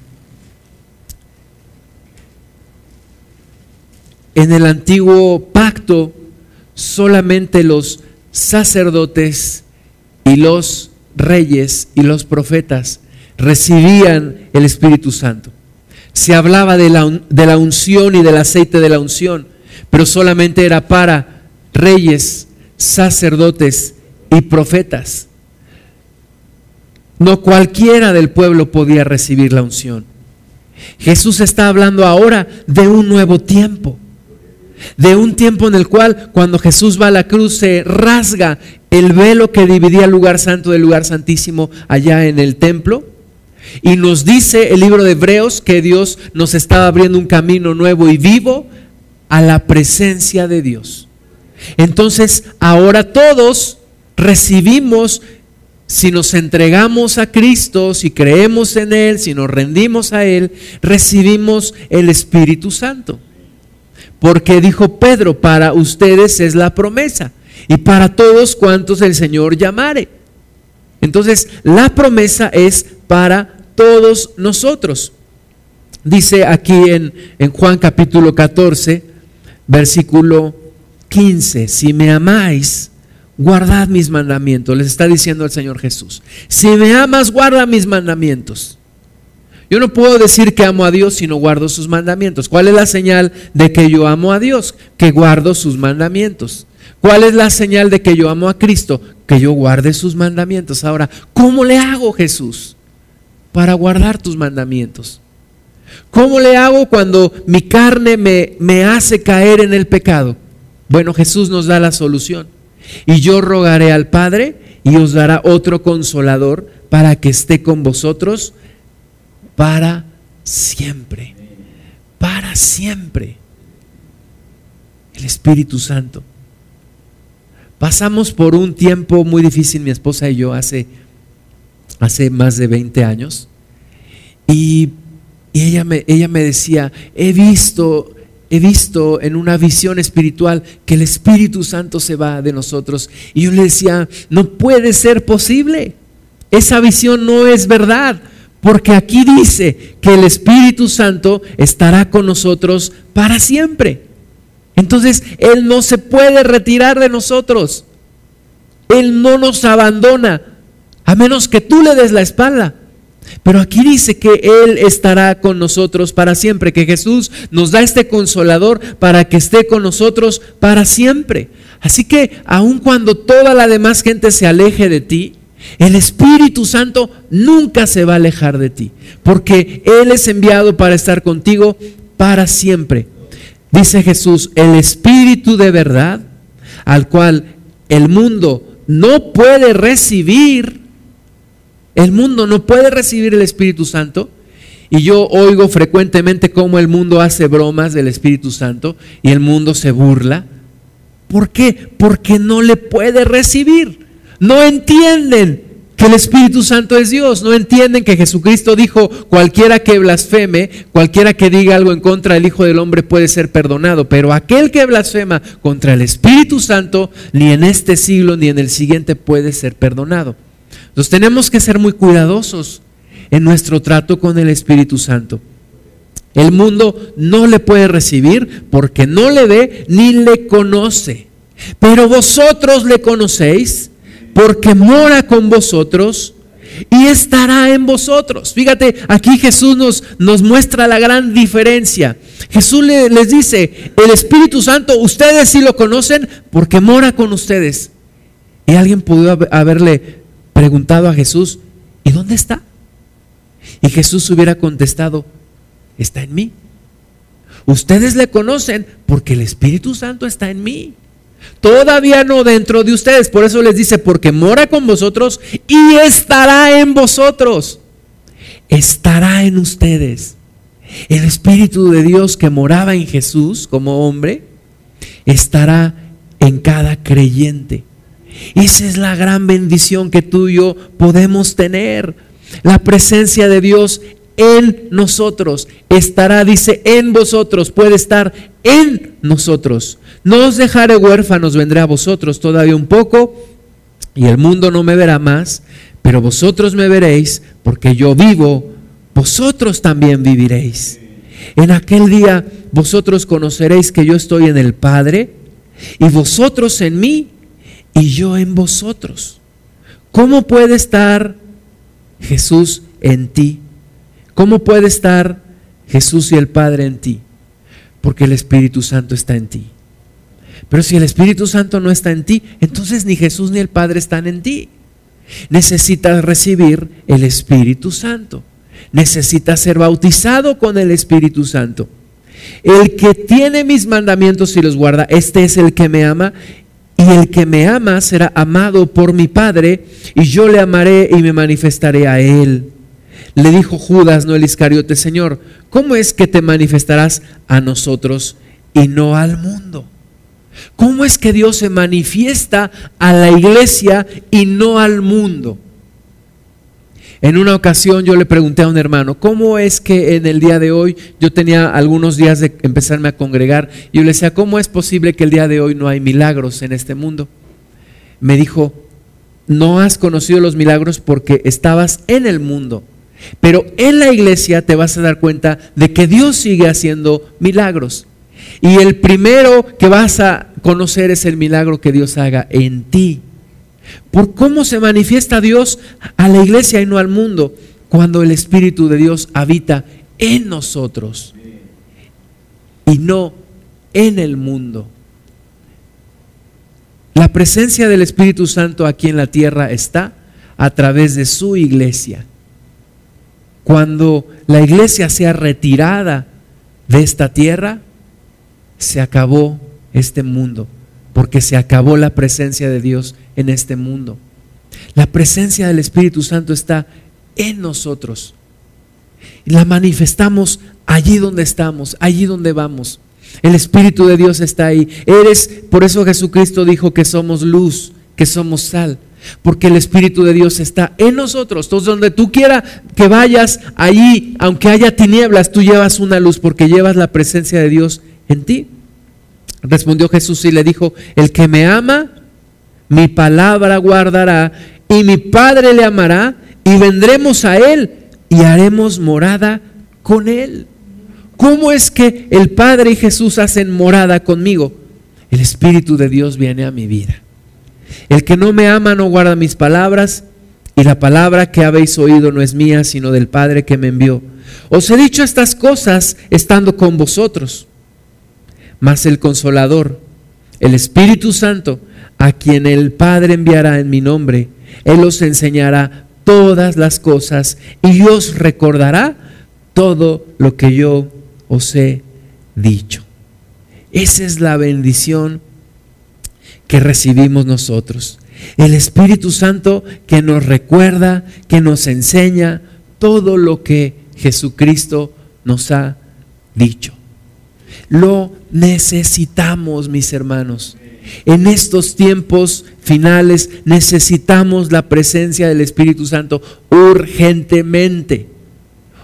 En el antiguo pacto, solamente los sacerdotes y los reyes y los profetas recibían el Espíritu Santo. Se hablaba de la, de la, unción y del aceite de la unción, pero solamente era para reyes, sacerdotes y profetas. No cualquiera del pueblo podía recibir la unción. Jesús está hablando ahora de un nuevo tiempo de un tiempo en el cual cuando Jesús va a la cruz se rasga el velo que dividía el lugar santo del lugar santísimo allá en el templo. Y nos dice el libro de Hebreos que Dios nos estaba abriendo un camino nuevo y vivo a la presencia de Dios. Entonces, ahora todos recibimos, si nos entregamos a Cristo, si creemos en Él, si nos rendimos a Él, recibimos el Espíritu Santo. Porque dijo Pedro, para ustedes es la promesa y para todos cuantos el Señor llamare. Entonces, la promesa es para todos nosotros. Dice aquí en, en, Juan capítulo 14, versículo 15, si me amáis, guardad mis mandamientos, les está diciendo el Señor Jesús. Si me amas, guarda mis mandamientos. Yo no puedo decir que amo a Dios si no guardo sus mandamientos. ¿Cuál es la señal de que yo amo a Dios? Que guardo sus mandamientos. ¿Cuál es la señal de que yo amo a Cristo? Que yo guarde sus mandamientos. Ahora, ¿cómo le hago Jesús para guardar tus mandamientos? ¿Cómo le hago cuando mi carne me, me hace caer en el pecado? Bueno, Jesús nos da la solución. Y yo rogaré al Padre y os dará otro consolador para que esté con vosotros para siempre. Para siempre. El Espíritu Santo. Pasamos por un tiempo muy difícil, mi esposa y yo, hace, hace más de 20 años. Y, ella, me, ella me decía, he visto, he visto en una visión espiritual que el Espíritu Santo se va de nosotros. Y yo le decía, no puede ser posible. esa visión no es verdad, porque aquí dice que el Espíritu Santo estará con nosotros para siempre. Entonces, Él no se puede retirar de nosotros. Él no nos abandona, a menos que tú le des la espalda. Pero aquí dice que Él estará con nosotros para siempre, que Jesús nos da este consolador para que esté con nosotros para siempre. Así que aun cuando toda la demás gente se aleje de ti, el Espíritu Santo nunca se va a alejar de ti, porque Él es enviado para estar contigo para siempre. Dice Jesús, el Espíritu de verdad, al cual el mundo no puede recibir, el mundo no puede recibir el Espíritu Santo. Y yo oigo frecuentemente cómo el mundo hace bromas del Espíritu Santo y el mundo se burla. ¿Por qué? Porque no le puede recibir. No entienden que el Espíritu Santo es Dios. No entienden que Jesucristo dijo, cualquiera que blasfeme, cualquiera que diga algo en contra del Hijo del Hombre puede ser perdonado. Pero aquel que blasfema contra el Espíritu Santo, ni en este siglo ni en el siguiente puede ser perdonado. Entonces tenemos que ser muy cuidadosos en nuestro trato con el Espíritu Santo. El mundo no le puede recibir porque no le ve ni le conoce. Pero vosotros le conocéis porque mora con vosotros y estará en vosotros. Fíjate, aquí Jesús nos, nos muestra la gran diferencia. Jesús les dice, el Espíritu Santo, ustedes sí lo conocen porque mora con ustedes. Y alguien pudo haberle preguntado a Jesús, ¿y dónde está? Y Jesús hubiera contestado, está en mí. Ustedes le conocen porque el Espíritu Santo está en mí. Todavía no dentro de ustedes. Por eso les dice, porque mora con vosotros y estará en vosotros. Estará en ustedes. El Espíritu de Dios que moraba en Jesús como hombre, estará en cada creyente. Esa es la gran bendición que tú y yo podemos tener. La presencia de Dios en nosotros. Estará, dice, en vosotros. Puede estar en nosotros. No os dejaré huérfanos, vendré a vosotros todavía un poco, y el mundo no me verá más, pero vosotros me veréis, porque yo vivo, vosotros también viviréis. En aquel día vosotros conoceréis que yo estoy en el Padre, y vosotros en mí, y yo en vosotros. ¿Cómo puede estar Jesús en ti? ¿Cómo puede estar Jesús y el Padre en ti? Porque el Espíritu Santo está en ti. Pero si el Espíritu Santo no está en ti, entonces ni Jesús ni el Padre están en ti. Necesitas recibir el Espíritu Santo. Necesitas ser bautizado con el Espíritu Santo. El que tiene mis mandamientos y los guarda, este es el que me ama. Y el que me ama será amado por mi Padre, y yo le amaré y me manifestaré a él. Le dijo Judas, no el Iscariote, Señor, ¿cómo es que te manifestarás a nosotros y no al mundo? ¿Cómo es que Dios se manifiesta a la iglesia y no al mundo? En una ocasión yo le pregunté a un hermano, ¿cómo es que en el día de hoy yo tenía algunos días de empezarme a congregar y yo le decía, ¿cómo es posible que el día de hoy no hay milagros en este mundo? Me dijo, no has conocido los milagros porque estabas en el mundo pero en la iglesia te vas a dar cuenta de que Dios sigue haciendo milagros. Y el primero que vas a conocer es el milagro que Dios haga en ti. Por cómo se manifiesta Dios a la iglesia y no al mundo cuando el Espíritu de Dios habita en nosotros y no en el mundo. La presencia del Espíritu Santo aquí en la tierra está a través de su iglesia. Cuando la iglesia sea retirada de esta tierra, se acabó este mundo, porque se acabó la presencia de Dios en este mundo. La presencia del Espíritu Santo está en nosotros. Y la manifestamos allí donde estamos, allí donde vamos. El Espíritu de Dios está ahí. Eres, por eso Jesucristo dijo que somos luz, que somos sal. Porque el Espíritu de Dios está en nosotros. Entonces, donde tú quieras que vayas, allí, aunque haya tinieblas, tú llevas una luz porque llevas la presencia de Dios en ti. Respondió Jesús y le dijo, el que me ama, mi palabra guardará, y mi Padre le amará, y vendremos a Él, y haremos morada con Él. ¿Cómo es que el Padre y Jesús hacen morada conmigo? El Espíritu de Dios viene a mi vida. El que no me ama no guarda mis palabras, y la palabra que habéis oído no es mía, sino del Padre que me envió. Os he dicho estas cosas estando con vosotros. Mas el consolador, el Espíritu Santo, a quien el Padre enviará en mi nombre, Él os enseñará todas las cosas y os recordará todo lo que yo os he dicho. Esa es la bendición que recibimos nosotros. El Espíritu Santo que nos recuerda, que nos enseña todo lo que Jesucristo nos ha dicho. Lo necesitamos, mis hermanos. En estos tiempos finales necesitamos la presencia del Espíritu Santo urgentemente.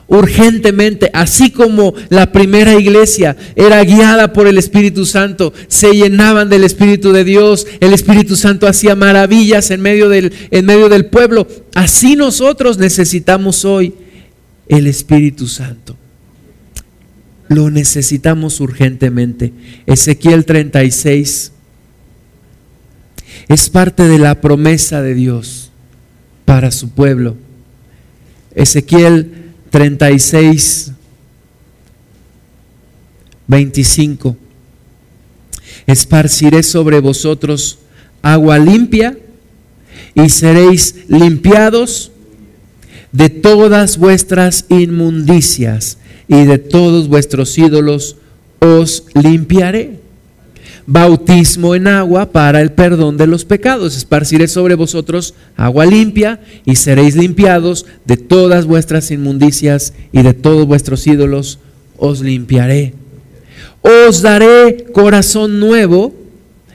Urgentemente, así como la primera iglesia era guiada por el Espíritu Santo, se llenaban del Espíritu de Dios, el Espíritu Santo hacía maravillas en medio del, en medio del pueblo, así nosotros necesitamos hoy el Espíritu Santo. Lo necesitamos urgentemente. Ezequiel 36 es parte de la promesa de Dios para su pueblo. Ezequiel 36, 25. Esparciré sobre vosotros agua limpia y seréis limpiados de todas vuestras inmundicias y de todos vuestros ídolos os limpiaré. Bautismo en agua para el perdón de los pecados. Esparciré sobre vosotros agua limpia y seréis limpiados de todas vuestras inmundicias y de todos vuestros ídolos os limpiaré. Os daré corazón nuevo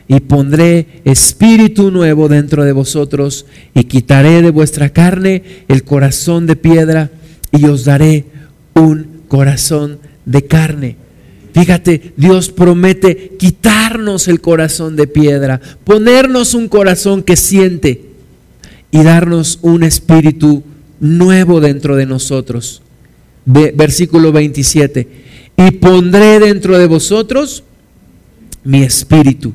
y pondré espíritu nuevo dentro de vosotros y quitaré de vuestra carne el corazón de piedra y os daré un corazón de carne. Fíjate, Dios promete quitarnos el corazón de piedra, ponernos un corazón que siente y darnos un espíritu nuevo dentro de nosotros. versículo 27. Y pondré dentro de vosotros mi espíritu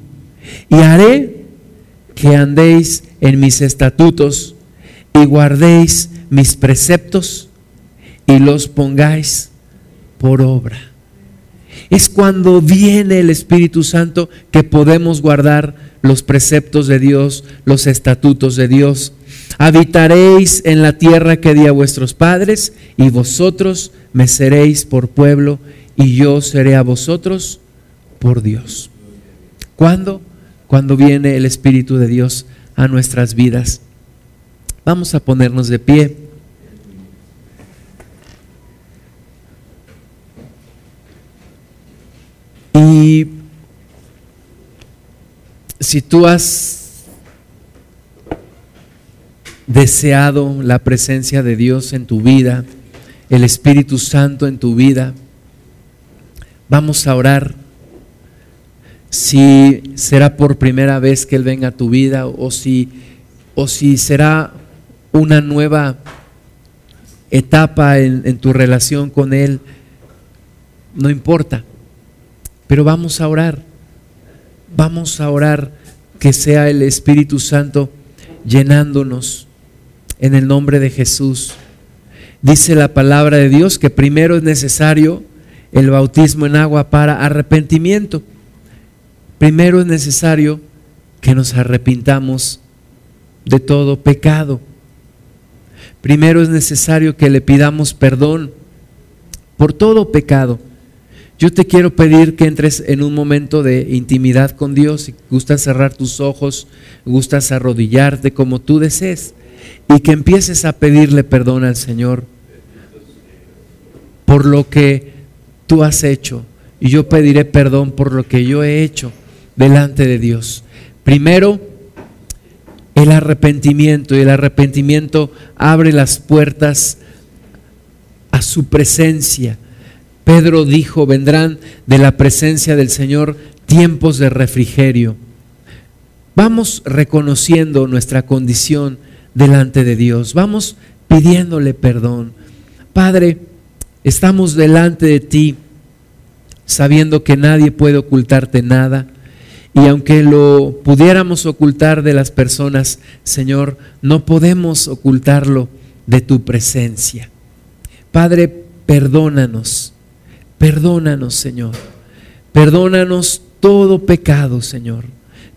y haré que andéis en mis estatutos y guardéis mis preceptos y los pongáis por obra. Es cuando viene el Espíritu Santo que podemos guardar los preceptos de Dios, los estatutos de Dios. Habitaréis en la tierra que di a vuestros padres y vosotros me seréis por pueblo y yo seré a vosotros por Dios. ¿Cuándo? cuando viene el Espíritu de Dios a nuestras vidas. Vamos a ponernos de pie. Y si tú has deseado la presencia de Dios en tu vida, el Espíritu Santo en tu vida, vamos a orar si será por primera vez que Él venga a tu vida o si, o si será una nueva etapa en, en tu relación con Él, no importa. Pero vamos a orar, vamos a orar que sea el Espíritu Santo llenándonos en el nombre de Jesús. Dice la palabra de Dios que primero es necesario el bautismo en agua para arrepentimiento. Primero es necesario que nos arrepintamos de todo pecado. Primero es necesario que le pidamos perdón por todo pecado. Yo te quiero pedir que entres en un momento de intimidad con Dios. Si gustas cerrar tus ojos, gustas arrodillarte como tú desees y que empieces a pedirle perdón al Señor por lo que tú has hecho. Y yo pediré perdón por lo que yo he hecho delante de Dios. Primero, el arrepentimiento y el arrepentimiento abre las puertas a su presencia. Pedro dijo, vendrán de la presencia del Señor tiempos de refrigerio. Vamos reconociendo nuestra condición delante de Dios. Vamos pidiéndole perdón. Padre, estamos delante de ti sabiendo que nadie puede ocultarte nada. Y aunque lo pudiéramos ocultar de las personas, Señor, no podemos ocultarlo de tu presencia. Padre, perdónanos, perdónanos, Señor. Perdónanos todo pecado, Señor.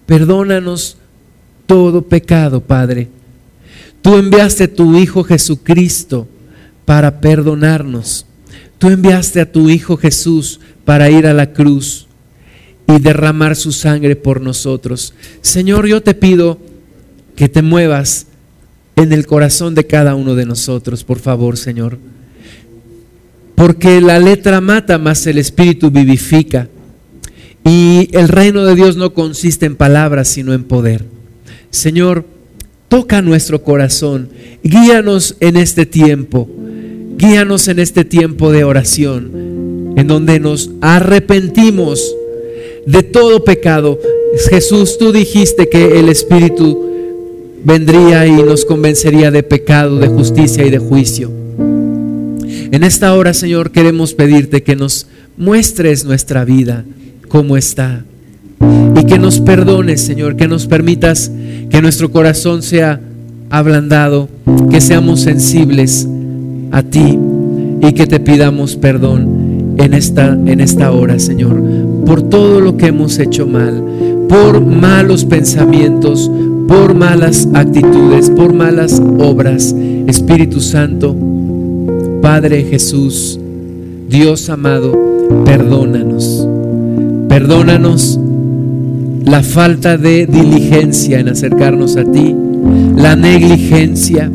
Perdónanos todo pecado, Padre. Tú enviaste a tu Hijo Jesucristo para perdonarnos. Tú enviaste a tu Hijo Jesús para ir a la cruz y derramar su sangre por nosotros. Señor, yo te pido que te muevas en el corazón de cada uno de nosotros, por favor, Señor. Porque la letra mata, más el Espíritu vivifica. Y el reino de Dios no consiste en palabras, sino en poder. Señor, toca nuestro corazón, guíanos en este tiempo, guíanos en este tiempo de oración, en donde nos arrepentimos de todo pecado. Jesús, tú dijiste que el Espíritu vendría y nos convencería de pecado, de justicia y de juicio. En esta hora, Señor, queremos pedirte que nos muestres nuestra vida como está. Y que nos perdones, Señor, que nos permitas que nuestro corazón sea ablandado, que seamos sensibles a ti y que te pidamos perdón en esta, en esta hora, Señor, por todo lo que hemos hecho mal, por malos pensamientos, por malas actitudes, por malas obras. Espíritu Santo, Padre Jesús, Dios amado, perdónanos. Perdónanos la falta de diligencia en acercarnos a ti, la negligencia,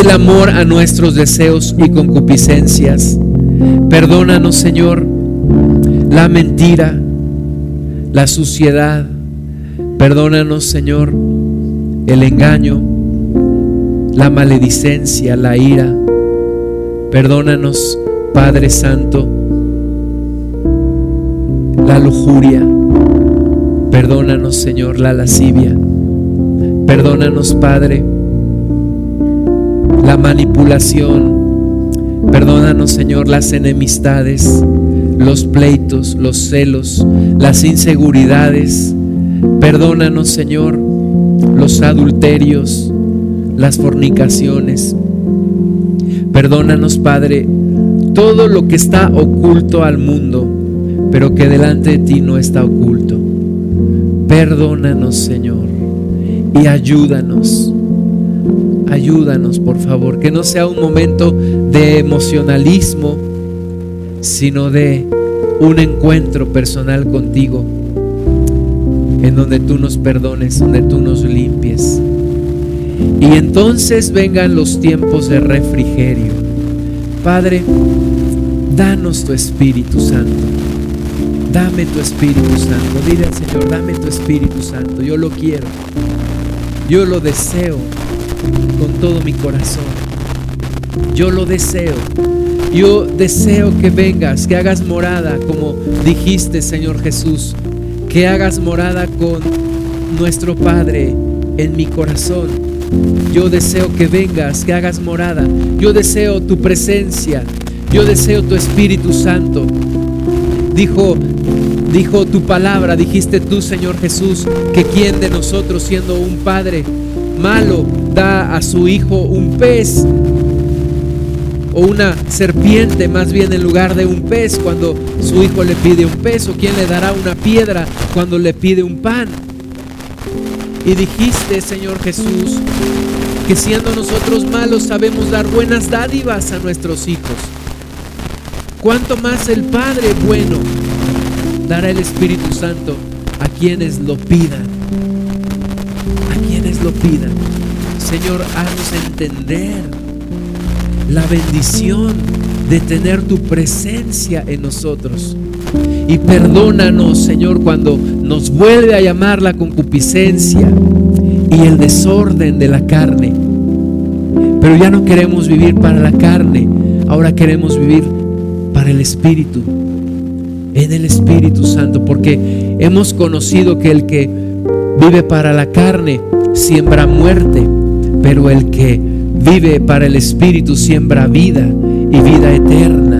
el amor a nuestros deseos y concupiscencias. Perdónanos, Señor, la mentira, la suciedad. Perdónanos, Señor, el engaño, la maledicencia, la ira. Perdónanos, Padre Santo, la lujuria. Perdónanos, Señor, la lascivia. Perdónanos, Padre, la manipulación. Perdónanos, Señor, las enemistades, los pleitos, los celos, las inseguridades. Perdónanos, Señor, los adulterios, las fornicaciones. Perdónanos, Padre, todo lo que está oculto al mundo, pero que delante de ti no está oculto. Perdónanos, Señor, y ayúdanos. Ayúdanos, por favor, que no sea un momento de emocionalismo, sino de un encuentro personal contigo, en donde tú nos perdones, donde tú nos limpies. Y entonces vengan los tiempos de refrigerio. Padre, danos tu Espíritu Santo. Dame tu Espíritu Santo. Dile al Señor, dame tu Espíritu Santo. Yo lo quiero. Yo lo deseo con todo mi corazón. Yo lo deseo. Yo deseo que vengas, que hagas morada, como dijiste, Señor Jesús, que hagas morada con nuestro Padre en mi corazón. Yo deseo que vengas, que hagas morada. Yo deseo tu presencia. Yo deseo tu Espíritu Santo. Dijo dijo tu palabra, dijiste tú, Señor Jesús, que quien de nosotros siendo un padre malo da a su hijo un pez o una serpiente más bien en lugar de un pez cuando su hijo le pide un pez o quien le dará una piedra cuando le pide un pan. Y dijiste, Señor Jesús, que siendo nosotros malos sabemos dar buenas dádivas a nuestros hijos. Cuanto más el Padre bueno dará el Espíritu Santo a quienes lo pidan. A quienes lo pidan. Señor, haznos entender la bendición de tener tu presencia en nosotros. Y perdónanos, Señor, cuando nos vuelve a llamar la concupiscencia y el desorden de la carne. Pero ya no queremos vivir para la carne, ahora queremos vivir para el Espíritu en el Espíritu Santo, porque hemos conocido que el que vive para la carne siembra muerte, pero el que vive para el Espíritu siembra vida y vida eterna.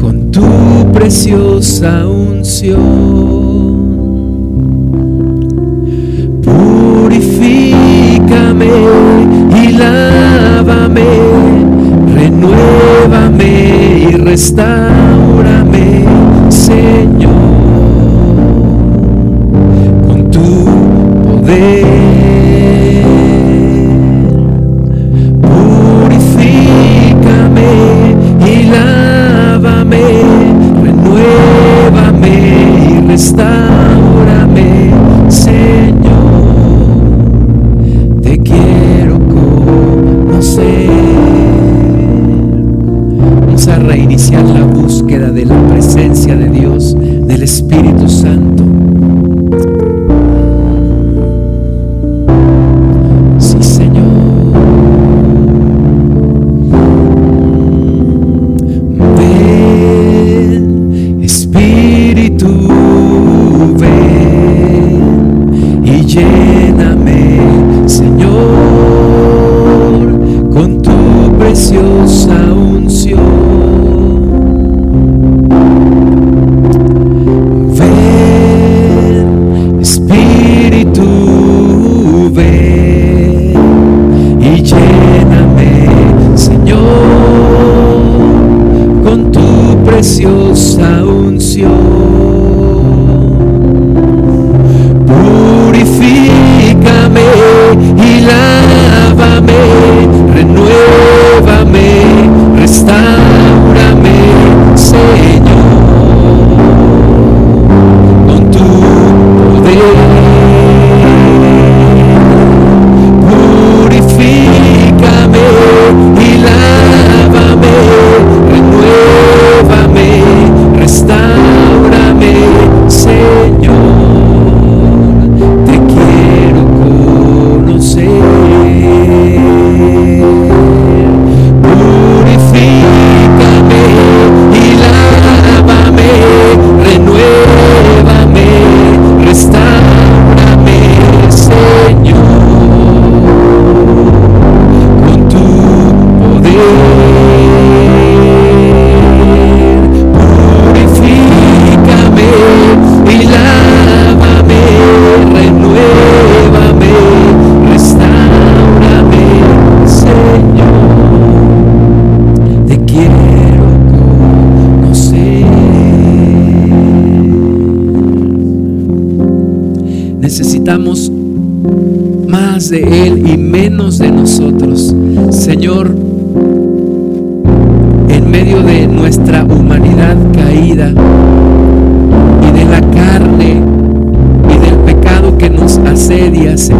Con tu preciosa unción. En medio de nuestra humanidad caída y de la carne y del pecado que nos asedia, Señor,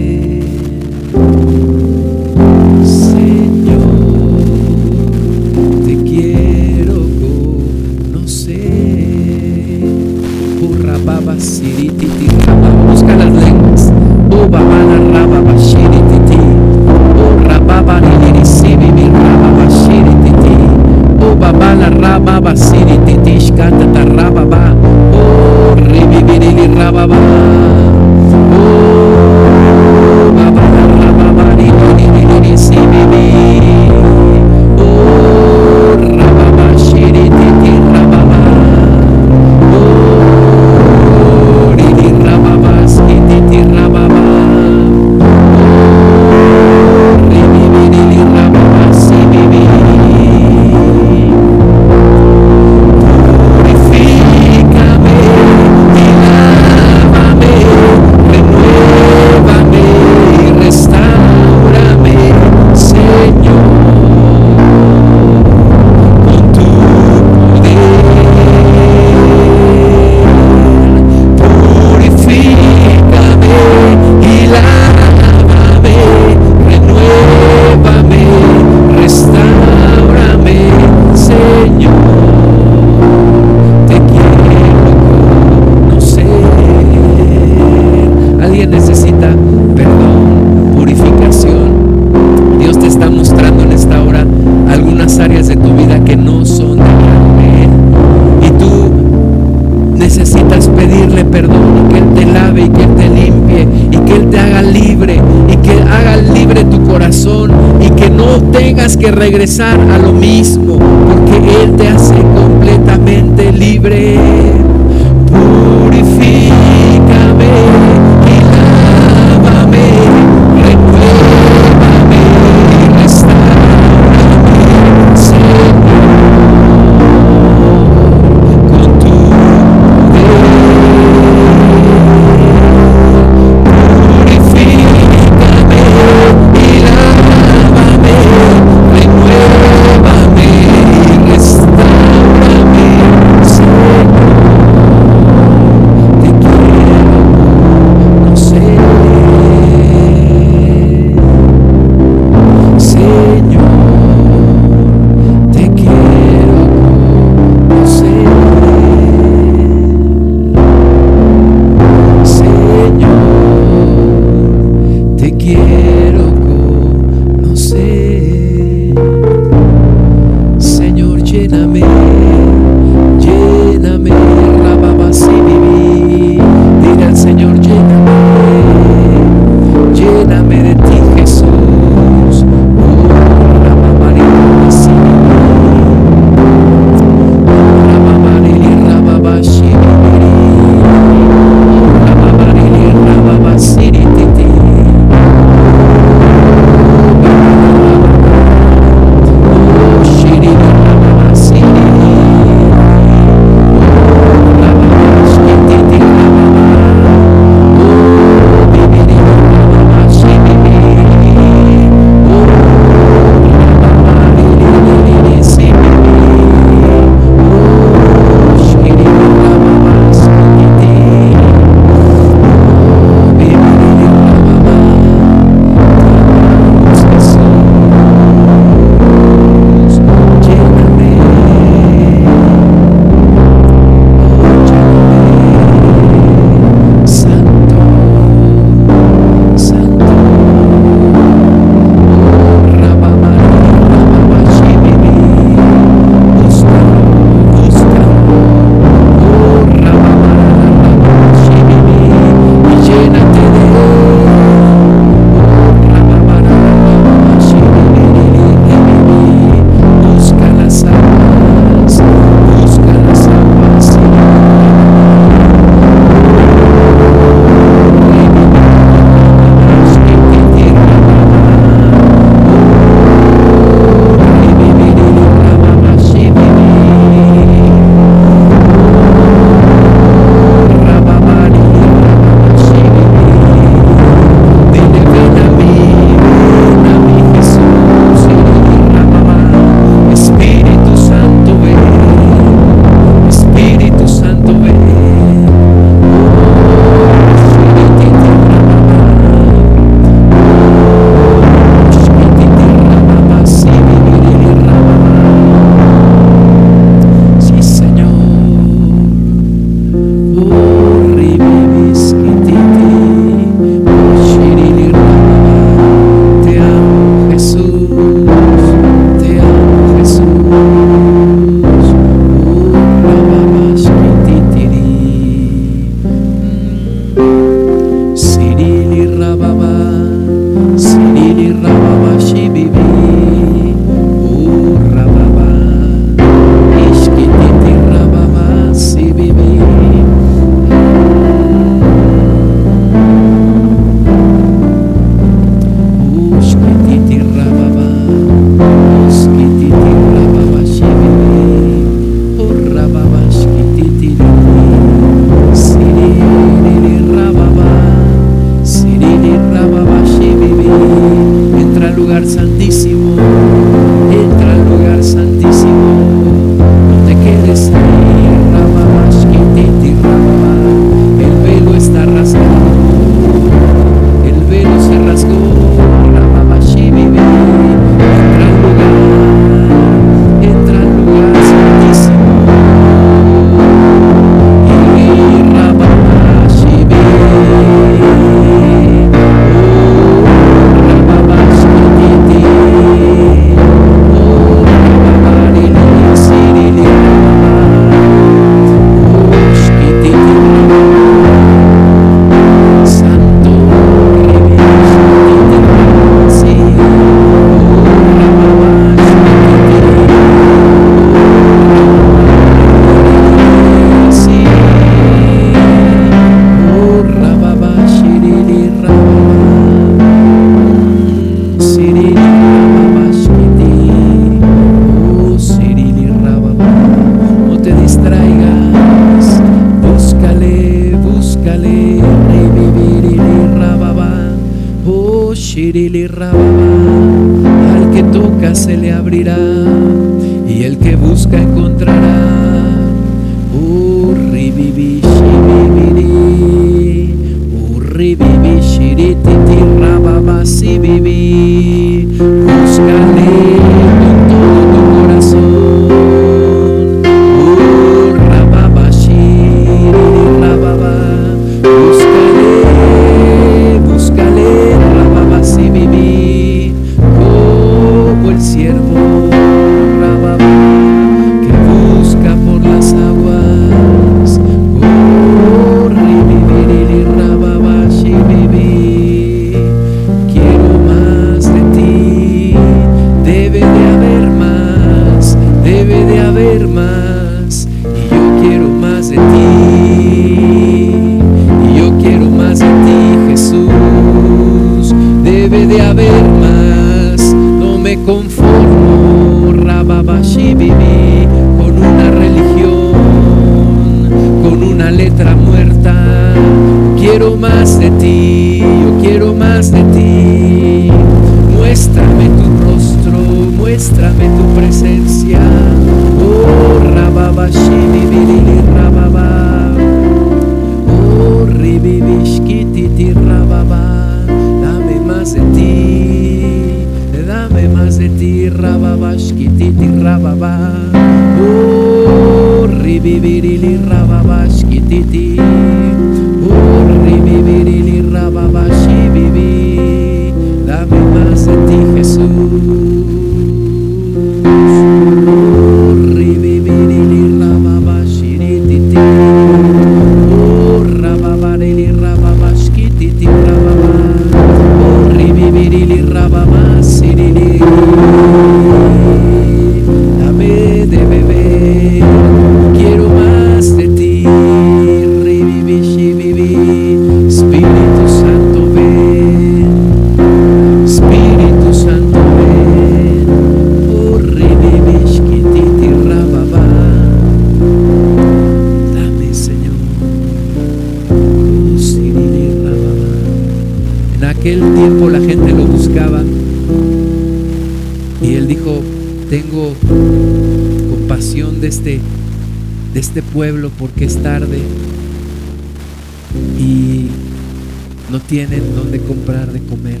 tienen dónde comprar de comer.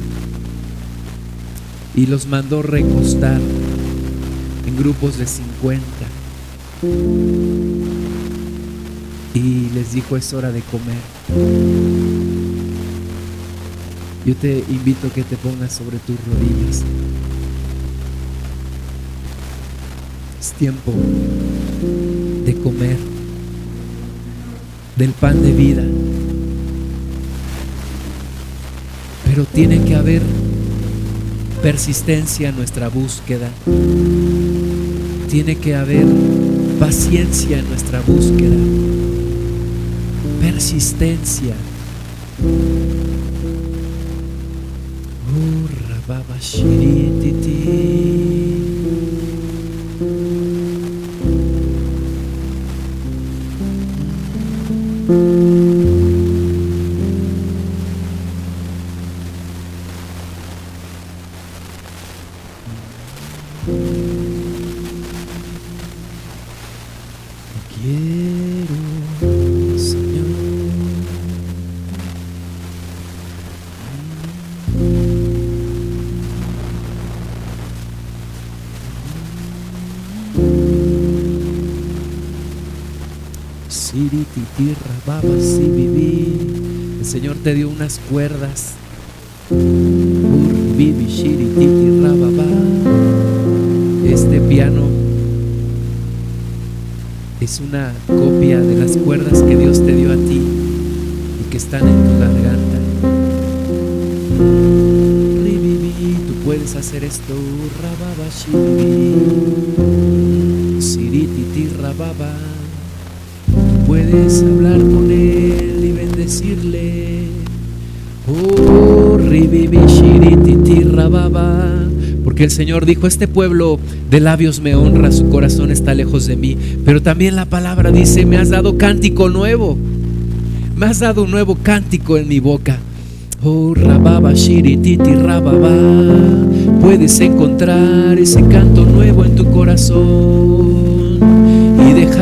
Y los mandó recostar en grupos de 50. Y les dijo, es hora de comer. Yo te invito a que te pongas sobre tus rodillas. Es tiempo de comer del pan de vida. Tiene que haber persistencia en nuestra búsqueda. Tiene que haber paciencia en nuestra búsqueda. Persistencia. Sirititi, rababa, sibibi. El Señor te dio unas cuerdas. Este piano es una copia de las cuerdas que Dios te dio a ti y que están en tu garganta. Tú puedes hacer esto. Sirititi, rababa. Hablar con Él y bendecirle. Oh. Porque el Señor dijo, este pueblo de labios me honra, su corazón está lejos de mí. Pero también la palabra dice, me has dado cántico nuevo. Me has dado un nuevo cántico en mi boca. Oh, rababa, shirititi, rababa. Puedes encontrar ese canto nuevo en tu corazón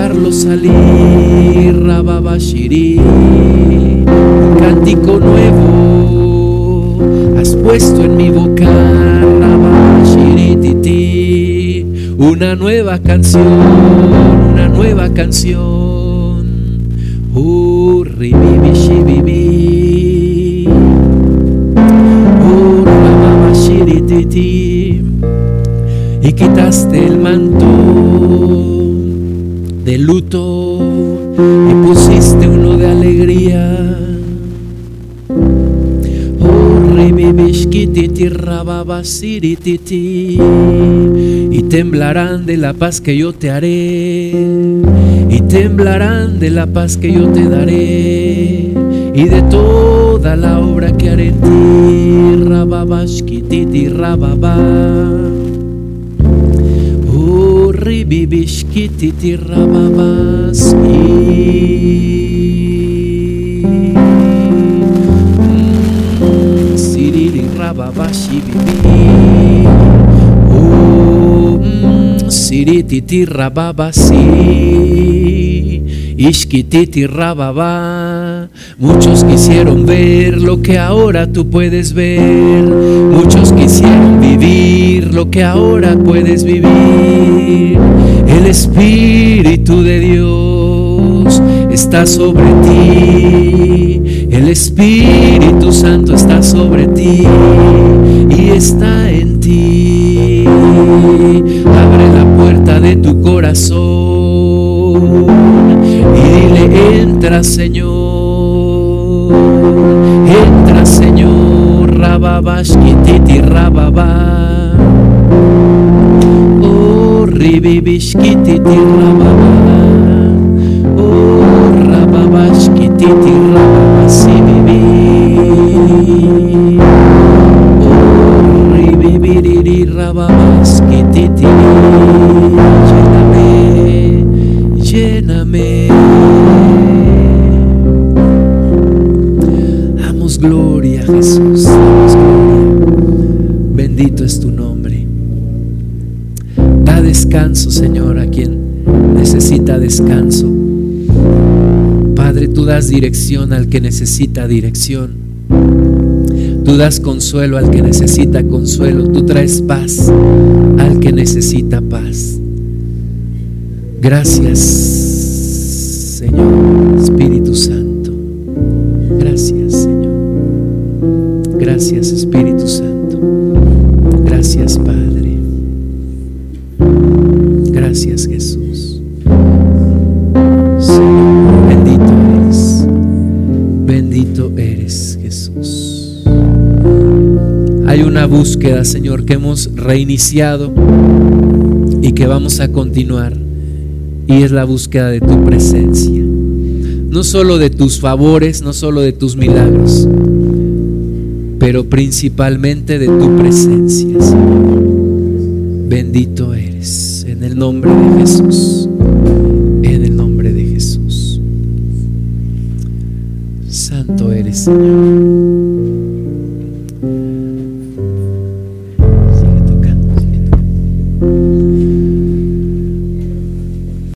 dejarlo salir, rababa, shiri. Un cántico nuevo has puesto en mi boca, rababa, shirititi. Una nueva canción, una nueva canción. Oh, ribibi, shibibi. y quitaste el manto de luto y pusiste uno de alegría. Oh, y temblarán de la paz que yo te haré, y temblarán de la paz que yo te daré, y de toda la obra que haré en ti, rababashkititi rababa. Oh, ribibishkititi rababas. Siriri rababashi bibi. Oh, sirititi rababasi. Ishkititi rababa. Muchos quisieron ver lo que ahora tú puedes ver. Que ahora puedes vivir. El Espíritu de Dios está sobre ti. El Espíritu Santo está sobre ti y está en ti. Abre la puerta de tu corazón y dile, entra Señor, entra Señor, rababashkititi rababa, oh ribibishkititi rababa, oh dirección al que necesita dirección. Tú das consuelo al que necesita consuelo. Tú traes paz al que necesita paz. Gracias, Que hemos reiniciado y que vamos a continuar. Y es la búsqueda de tu presencia. No solo de tus favores, no solo de tus milagros, pero principalmente de tu presencia, Señor. Bendito eres, en el nombre de Jesús.